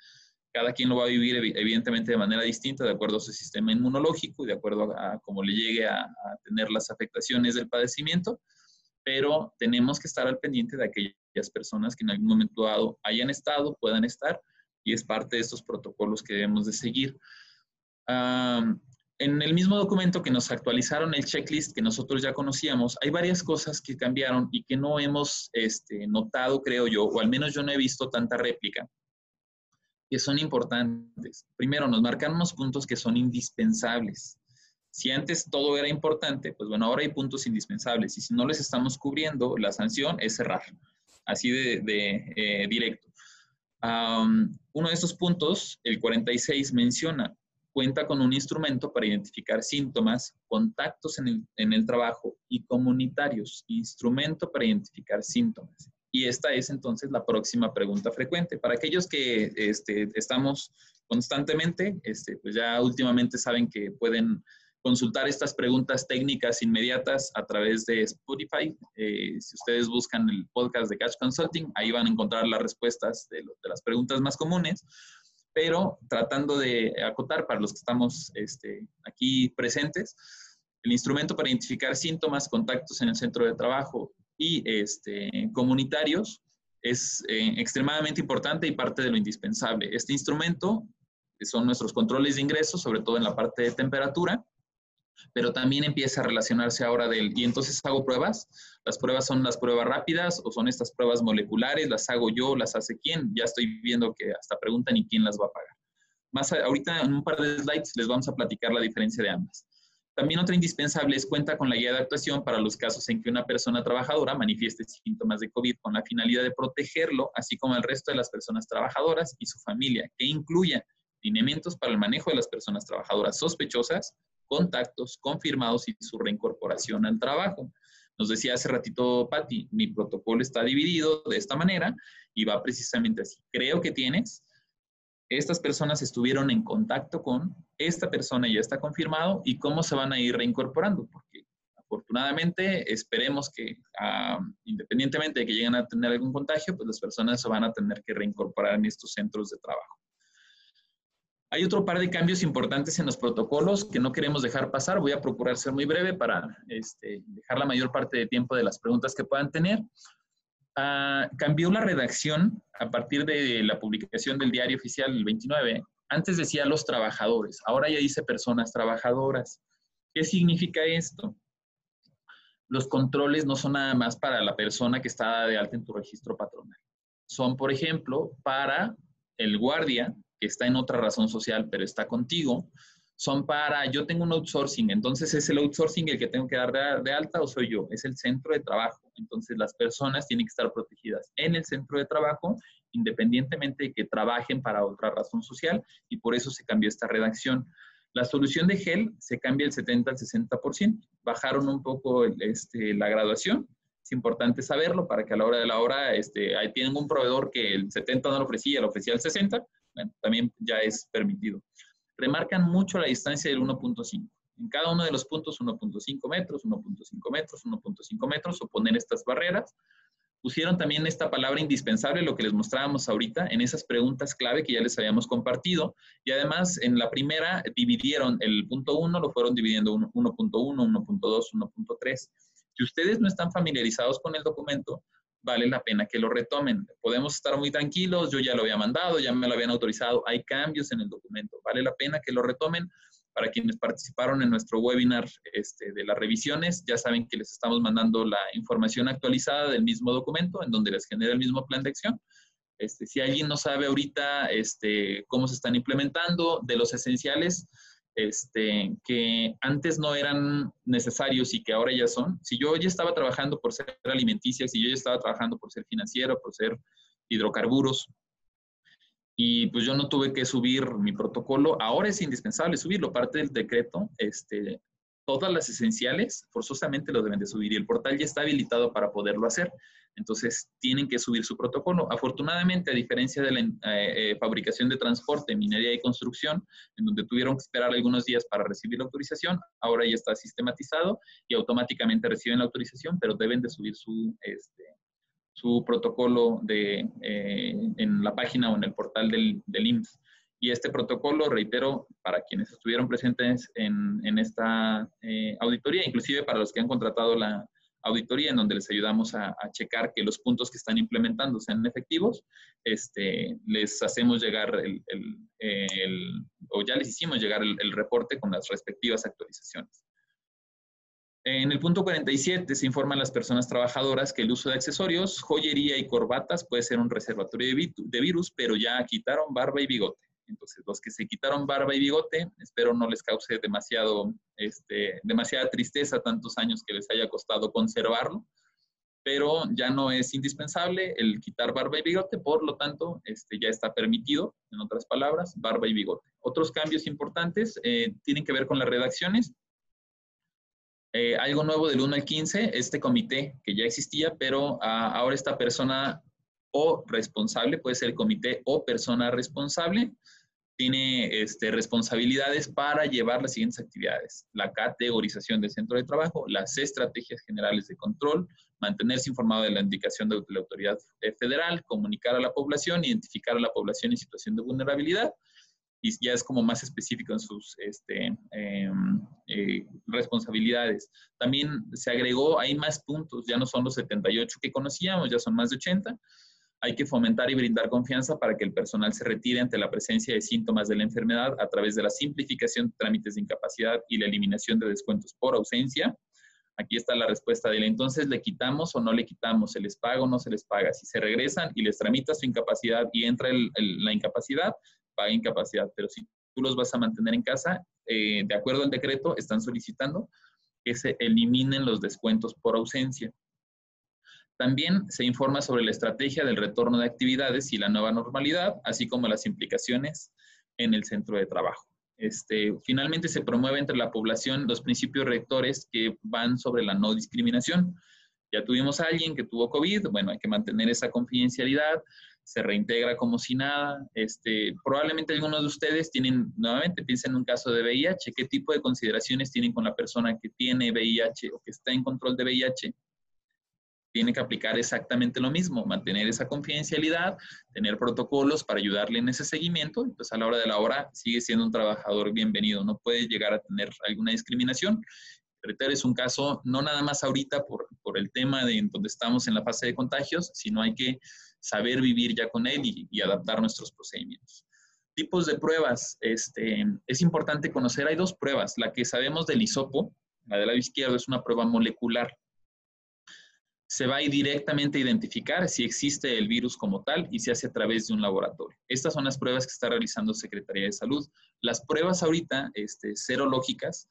Cada quien lo va a vivir evidentemente de manera distinta, de acuerdo a su sistema inmunológico y de acuerdo a, cómo le llegue a, tener las afectaciones del padecimiento, pero tenemos que estar al pendiente de aquellas personas que en algún momento dado hayan estado, puedan estar, y es parte de estos protocolos que debemos de seguir. En el mismo documento que nos actualizaron el checklist que nosotros ya conocíamos, hay varias cosas que cambiaron y que no hemos este, notado, creo yo, o al menos yo no he visto tanta réplica, que son importantes. Primero, nos marcan unos puntos que son indispensables. Si antes todo era importante, pues bueno, ahora hay puntos indispensables y si no les estamos cubriendo, la sanción es cerrar, así de, eh, directo. uno de estos puntos, el 46, menciona cuenta con un instrumento para identificar síntomas, contactos en el, trabajo y comunitarios, instrumento para identificar síntomas. Y esta es entonces la próxima pregunta frecuente. Para aquellos que este, estamos constantemente, este, pues ya últimamente saben que pueden consultar estas preguntas técnicas inmediatas a través de Spotify. Eh, si ustedes buscan el podcast de Catch Consulting, ahí van a encontrar las respuestas de, de las preguntas más comunes pero tratando de acotar para los que estamos este, aquí presentes, el instrumento para identificar síntomas, contactos en el centro de trabajo y este, comunitarios es eh, extremadamente importante y parte de lo indispensable. Este instrumento son nuestros controles de ingreso, sobre todo en la parte de temperatura, pero también empieza a relacionarse ahora del, y entonces hago pruebas, las pruebas son las pruebas rápidas o son estas pruebas moleculares, las hago yo, las hace quién, ya estoy viendo que hasta preguntan y quién las va a pagar. Más ahorita en un par de slides les vamos a platicar la diferencia de ambas. También otra indispensable es cuenta con la guía de actuación para los casos en que una persona trabajadora manifieste síntomas de COVID con la finalidad de protegerlo, así como al resto de las personas trabajadoras y su familia, que incluya lineamientos para el manejo de las personas trabajadoras sospechosas, contactos confirmados y su reincorporación al trabajo. Nos decía hace ratito Patti, mi protocolo está dividido de esta manera y va precisamente así. Creo que tienes, estas personas estuvieron en contacto con, esta persona ya está confirmado y cómo se van a ir reincorporando, porque afortunadamente esperemos que ah, independientemente de que lleguen a tener algún contagio, pues las personas se van a tener que reincorporar en estos centros de trabajo. Hay otro par de cambios importantes en los protocolos que no queremos dejar pasar. Voy a procurar ser muy breve para este, dejar la mayor parte de tiempo de las preguntas que puedan tener. Ah, cambió la redacción a partir de la publicación del diario oficial el 29. Antes decía los trabajadores, ahora ya dice personas trabajadoras. ¿Qué significa esto? Los controles no son nada más para la persona que está de alta en tu registro patronal. Son, por ejemplo, para el guardia, que está en otra razón social, pero está contigo, son para, yo tengo un outsourcing, entonces es el outsourcing el que tengo que dar de, alta o soy yo, es el centro de trabajo. Entonces las personas tienen que estar protegidas en el centro de trabajo, independientemente de que trabajen para otra razón social, y por eso se cambió esta redacción. La solución de GEL se cambia el 70 al 60%. Bajaron un poco este, la graduación. Es importante saberlo para que a la hora de la hora este, ahí tienen un proveedor que el 70 no lo ofrecía, lo ofrecía el 60 también ya es permitido. Remarcan mucho la distancia del 1.5. En cada uno de los puntos 1.5 metros, 1.5 metros, 1.5 metros, o poner estas barreras. Pusieron también esta palabra indispensable, lo que les mostrábamos ahorita, en esas preguntas clave que ya les habíamos compartido. Y además, en la primera dividieron el punto 1, lo fueron dividiendo 1.1, 1.2, 1.3. Si ustedes no están familiarizados con el documento, vale la pena que lo retomen. Podemos estar muy tranquilos, yo ya lo había mandado, ya me lo habían autorizado, hay cambios en el documento, vale la pena que lo retomen. Para quienes participaron en nuestro webinar este, de las revisiones, ya saben que les estamos mandando la información actualizada del mismo documento, en donde les genera el mismo plan de acción. Este, si alguien no sabe ahorita este, cómo se están implementando, de los esenciales, este, que antes no eran necesarios y que ahora ya son. Si yo ya estaba trabajando por ser alimenticia, si yo ya estaba trabajando por ser financiero, por ser hidrocarburos, y pues yo no tuve que subir mi protocolo, ahora es indispensable subirlo. Parte del decreto este, todas las esenciales, forzosamente lo deben de subir y el portal ya está habilitado para poderlo hacer. Entonces, tienen que subir su protocolo. Afortunadamente, a diferencia de la eh, eh, fabricación de transporte, minería y construcción, en donde tuvieron que esperar algunos días para recibir la autorización, ahora ya está sistematizado y automáticamente reciben la autorización, pero deben de subir su, este, su protocolo de, eh, en la página o en el portal del, del IMSS. Y este protocolo, reitero, para quienes estuvieron presentes en, en esta auditoría, inclusive para los que han contratado la, auditoría en donde les ayudamos a, checar que los puntos que están implementando sean efectivos, este, les hacemos llegar el, o ya les hicimos llegar el, reporte con las respectivas actualizaciones. En el punto 47 se informa a las personas trabajadoras que el uso de accesorios, joyería y corbatas puede ser un reservatorio de virus, pero ya quitaron barba y bigote. Entonces, los que se quitaron barba y bigote, espero no les cause demasiado, este, demasiada tristeza tantos años que les haya costado conservarlo, pero ya no es indispensable el quitar barba y bigote, por lo tanto, este, ya está permitido, en otras palabras, barba y bigote. Otros cambios importantes eh, tienen que ver con las redacciones. Eh, algo nuevo del 1 al 15, este comité que ya existía, pero ah, ahora esta persona o responsable, puede ser comité o persona responsable, tiene este, responsabilidades para llevar las siguientes actividades. La categorización del centro de trabajo, las estrategias generales de control, mantenerse informado de la indicación de la autoridad federal, comunicar a la población, identificar a la población en situación de vulnerabilidad, y ya es como más específico en sus este, em, eh, responsabilidades. También se agregó, hay más puntos, ya no son los 78 que conocíamos, ya son más de 80, hay que fomentar y brindar confianza para que el personal se retire ante la presencia de síntomas de la enfermedad a través de la simplificación de trámites de incapacidad y la eliminación de descuentos por ausencia. Aquí está la respuesta de él. Entonces, ¿le quitamos o no le quitamos? ¿Se les paga o no se les paga? Si se regresan y les tramita su incapacidad y entra la incapacidad, paga incapacidad. Pero si tú los vas a mantener en casa, eh, de acuerdo al decreto, están solicitando que se eliminen los descuentos por ausencia. También se informa sobre la estrategia del retorno de actividades y la nueva normalidad, así como las implicaciones en el centro de trabajo. Este, finalmente se promueve entre la población los principios rectores que van sobre la no discriminación. Ya tuvimos a alguien que tuvo COVID, bueno, hay que mantener esa confidencialidad, se reintegra como si nada. Este, probablemente algunos de ustedes tienen, nuevamente, piensen en un caso de VIH, ¿qué tipo de consideraciones tienen con la persona que tiene VIH o que está en control de VIH? Tiene que aplicar exactamente lo mismo, mantener esa confidencialidad, tener protocolos para ayudarle en ese seguimiento, y pues a la hora de la hora sigue siendo un trabajador bienvenido, no puede llegar a tener alguna discriminación. Reiter es un caso no nada más ahorita por, por el tema de en donde estamos en la fase de contagios, sino hay que saber vivir ya con él y, y adaptar nuestros procedimientos. Tipos de pruebas, este, es importante conocer, hay dos pruebas, la que sabemos del hisopo, la del lado izquierdo es una prueba molecular, se va a ir directamente a identificar si existe el virus como tal y se hace a través de un laboratorio. Estas son las pruebas que está realizando Secretaría de Salud. Las pruebas ahorita este, serológicas,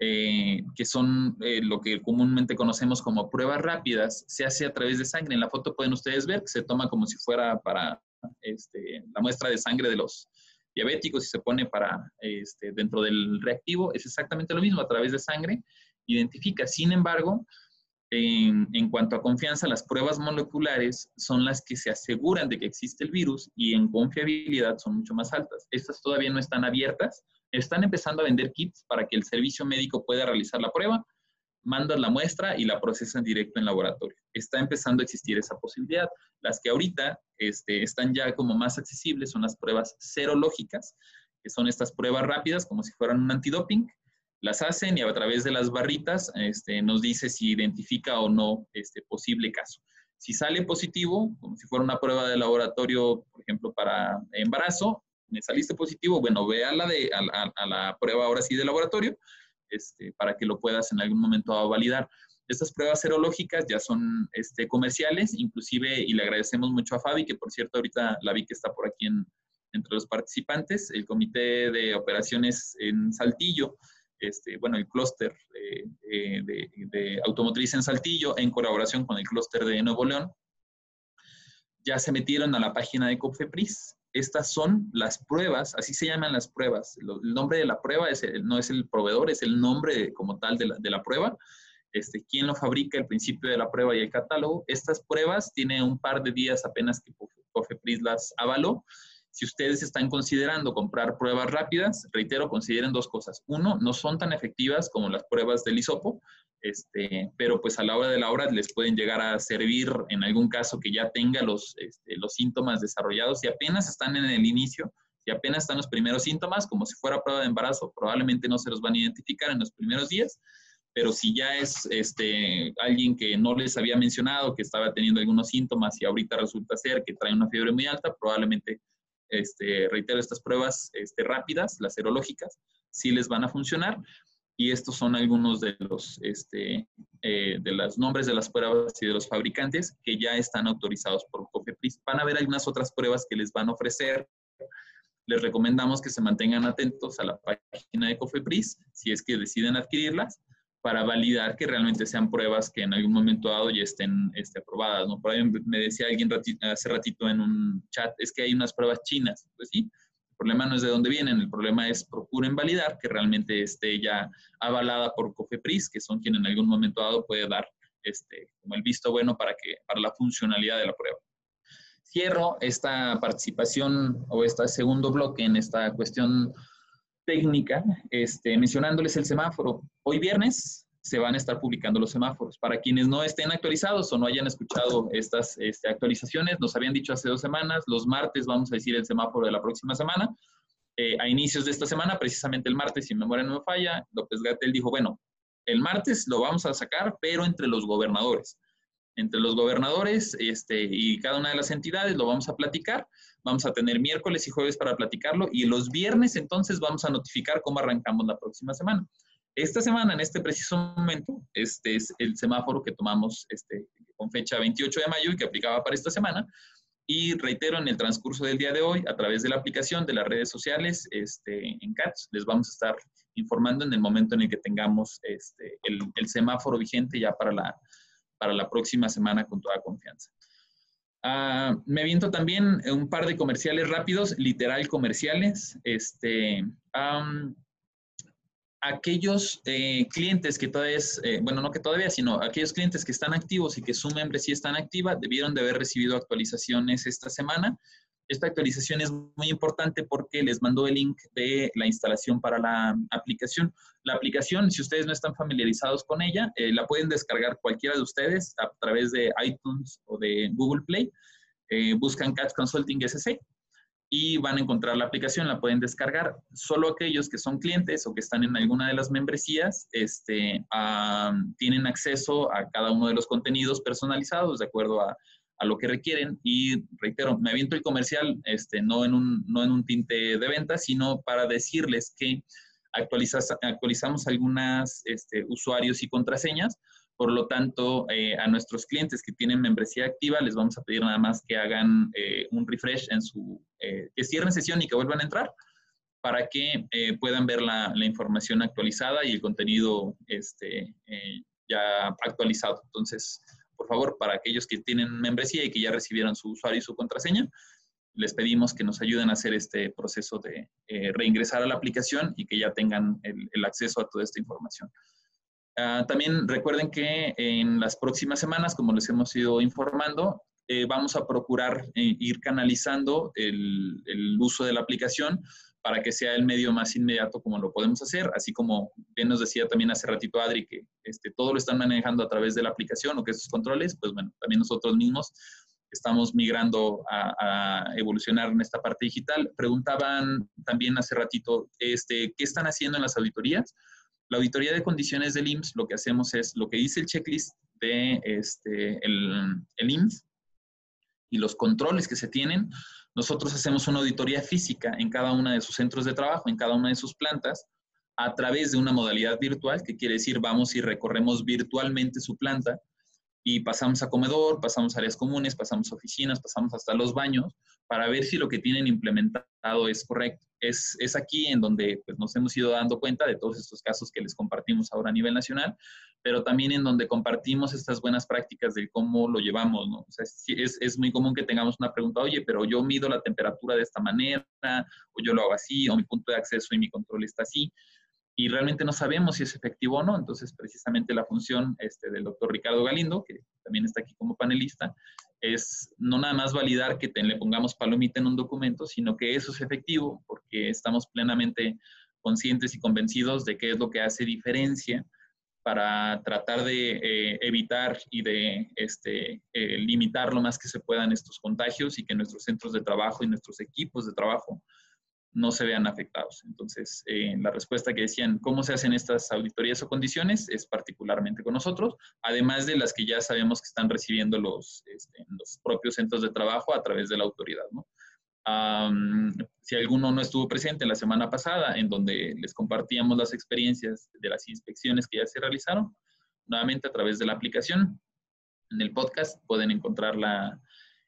eh, que son eh, lo que comúnmente conocemos como pruebas rápidas, se hace a través de sangre. En la foto pueden ustedes ver que se toma como si fuera para este, la muestra de sangre de los diabéticos y se pone para este, dentro del reactivo. Es exactamente lo mismo, a través de sangre identifica. Sin embargo, en, cuanto a confianza, las pruebas moleculares son las que se aseguran de que existe el virus y en confiabilidad son mucho más altas. Estas todavía no están abiertas. Están empezando a vender kits para que el servicio médico pueda realizar la prueba, mandan la muestra y la procesan directo en laboratorio. Está empezando a existir esa posibilidad. Las que ahorita este, están ya como más accesibles son las pruebas serológicas, que son estas pruebas rápidas, como si fueran un antidoping, las hacen y a través de las barritas este, nos dice si identifica o no este posible caso. Si sale positivo, como si fuera una prueba de laboratorio, por ejemplo, para embarazo, me saliste positivo, bueno, ve a la, de, a, la prueba ahora sí de laboratorio este, para que lo puedas en algún momento validar. Estas pruebas serológicas ya son este, comerciales, inclusive, y le agradecemos mucho a Fabi, que por cierto ahorita la vi que está por aquí entre los participantes, el Comité de Operaciones en Saltillo este, bueno, el clúster de, automotriz en Saltillo, en colaboración con el clúster de Nuevo León, ya se metieron a la página de COFEPRIS estas son las pruebas, así se llaman las pruebas. El nombre de la prueba no es el proveedor, es el nombre como tal de la, de la prueba. Este, quién lo fabrica, el principio de la prueba y el catálogo. Estas pruebas tienen un par de días apenas que COFEPRIS las avaló. Si ustedes están considerando comprar pruebas rápidas, reitero, consideren dos cosas. Uno, no son tan efectivas como las pruebas del hisopo, este, pero pues a la hora de la hora les pueden llegar a servir en algún caso que ya tenga los, este, los síntomas desarrollados y apenas están en el inicio, si apenas están los primeros síntomas, como si fuera prueba de embarazo, probablemente no se los van a identificar en los primeros días, pero si ya es este, alguien que no les había mencionado que estaba teniendo algunos síntomas y ahorita resulta ser que trae una fiebre muy alta, probablemente, este, reitero, estas pruebas este, rápidas, las serológicas, sí les van a funcionar. Y estos son algunos de los, este, eh, de los nombres de las pruebas y de los fabricantes que ya están autorizados por COFEPRIS. Van a haber algunas otras pruebas que les van a ofrecer. Les recomendamos que se mantengan atentos a la página de COFEPRIS si es que deciden adquirirlas para validar que realmente sean pruebas que en algún momento dado ya estén este, aprobadas. ¿no? Por ahí me decía alguien hace ratito en un chat, es que hay unas pruebas chinas. Pues sí, el problema no es de dónde vienen, el problema es procuren validar que realmente esté ya avalada por COFEPRIS, que son quienes en algún momento dado puede dar este, como el visto bueno para, que, para la funcionalidad de la prueba. Cierro esta participación o este segundo bloque en esta cuestión técnica, este, mencionándoles el semáforo. Hoy viernes se van a estar publicando los semáforos. Para quienes no estén actualizados o no hayan escuchado estas este, actualizaciones, nos habían dicho hace dos semanas, los martes vamos a decir el semáforo de la próxima semana. Eh, a inicios de esta semana, precisamente el martes, si mi memoria no me falla, López Gatel dijo, bueno, el martes lo vamos a sacar, pero entre los gobernadores. Entre los gobernadores este, y cada una de las entidades lo vamos a platicar Vamos a tener miércoles y jueves para platicarlo y los viernes entonces vamos a notificar cómo arrancamos la próxima semana. Esta semana, en este preciso momento, este es el semáforo que tomamos este, con fecha 28 de mayo y que aplicaba para esta semana. Y reitero, en el transcurso del día de hoy, a través de la aplicación de las redes sociales este, en CATS, les vamos a estar informando en el momento en el que tengamos este, el, el semáforo vigente ya para la, para la próxima semana con toda confianza. Ah, me aviento también un par de comerciales rápidos, literal comerciales. Este, aquellos eh, clientes que todavía eh, bueno, no que todavía, sino aquellos clientes que están activos y que su membresía está activa, debieron de haber recibido actualizaciones esta semana. Esta actualización es muy importante porque les mandó el link de la instalación para la aplicación. La aplicación, si ustedes no están familiarizados con ella, eh, la pueden descargar cualquiera de ustedes a través de iTunes o de Google Play. Eh, buscan Catch Consulting SC y van a encontrar la aplicación, la pueden descargar. Solo aquellos que son clientes o que están en alguna de las membresías este, tienen acceso a cada uno de los contenidos personalizados de acuerdo a a lo que requieren y reitero, me aviento el comercial este, no, en un, no en un tinte de venta, sino para decirles que actualizamos algunas este, usuarios y contraseñas, por lo tanto, eh, a nuestros clientes que tienen membresía activa les vamos a pedir nada más que hagan eh, un refresh en su, eh, que cierren sesión y que vuelvan a entrar para que puedan ver la, la, información actualizada y el contenido este, ya actualizado. Entonces, por favor, para aquellos que tienen membresía y que ya recibieron su usuario y su contraseña, les pedimos que nos ayuden a hacer este proceso de eh, reingresar a la aplicación y que ya tengan el, acceso a toda esta información. Ah, también recuerden que en las próximas semanas, como les hemos ido informando, eh, vamos a procurar eh, ir canalizando el, uso de la aplicación para que sea el medio más inmediato como lo podemos hacer, así como bien nos decía también hace ratito Adri que este, todo lo están manejando a través de la aplicación o que esos controles, pues bueno, también nosotros mismos estamos migrando a, evolucionar en esta parte digital. Preguntaban también hace ratito, este, ¿qué están haciendo en las auditorías? La auditoría de condiciones del IMSS, lo que hacemos es lo que dice el checklist de este, el, el IMSS y los controles que se tienen, nosotros hacemos una auditoría física en cada uno de sus centros de trabajo, en cada una de sus plantas, a través de una modalidad virtual, que quiere decir vamos y recorremos virtualmente su planta y pasamos a comedor, pasamos a áreas comunes, pasamos a oficinas, pasamos hasta los baños, para ver si lo que tienen implementado es correcto. Es, es aquí en donde pues, nos hemos ido dando cuenta de todos estos casos que les compartimos ahora a nivel nacional, pero también en donde compartimos estas buenas prácticas de cómo lo llevamos, es, es, muy común que tengamos una pregunta, oye, pero yo mido la temperatura de esta manera, o yo lo hago así, o mi punto de acceso y mi control está así y realmente no sabemos si es efectivo o no. Entonces, precisamente la función este, del doctor Ricardo Galindo, que también está aquí como panelista, es no nada más validar que le pongamos palomita en un documento, sino que eso es efectivo, porque estamos plenamente conscientes y convencidos de qué es lo que hace diferencia para tratar de eh, evitar y de este, eh, limitar lo más que se puedan estos contagios y que nuestros centros de trabajo y nuestros equipos de trabajo no se vean afectados. Entonces, eh, la respuesta que decían, ¿cómo se hacen estas auditorías o condiciones? Es particularmente con nosotros, además de las que ya sabemos que están recibiendo los, este, los propios centros de trabajo a través de la autoridad. si alguno no estuvo presente la semana pasada, en donde les compartíamos las experiencias de las inspecciones que ya se realizaron, nuevamente a través de la aplicación, en el podcast pueden encontrar la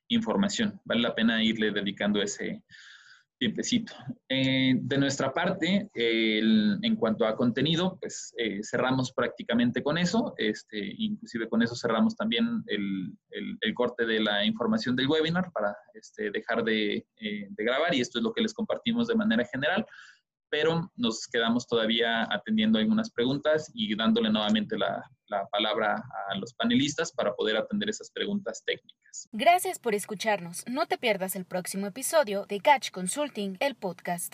información. Vale la pena irle dedicando ese, tiempecito. Eh, de nuestra parte, en cuanto a contenido, pues eh, cerramos prácticamente con eso, este, inclusive con eso cerramos también el, el, corte de la información del webinar para este, dejar de, eh, de, grabar y esto es lo que les compartimos de manera general pero nos quedamos todavía atendiendo algunas preguntas y dándole nuevamente la, la, palabra a los panelistas para poder atender esas preguntas técnicas. Gracias por escucharnos. No te pierdas el próximo episodio de Catch Consulting, el podcast.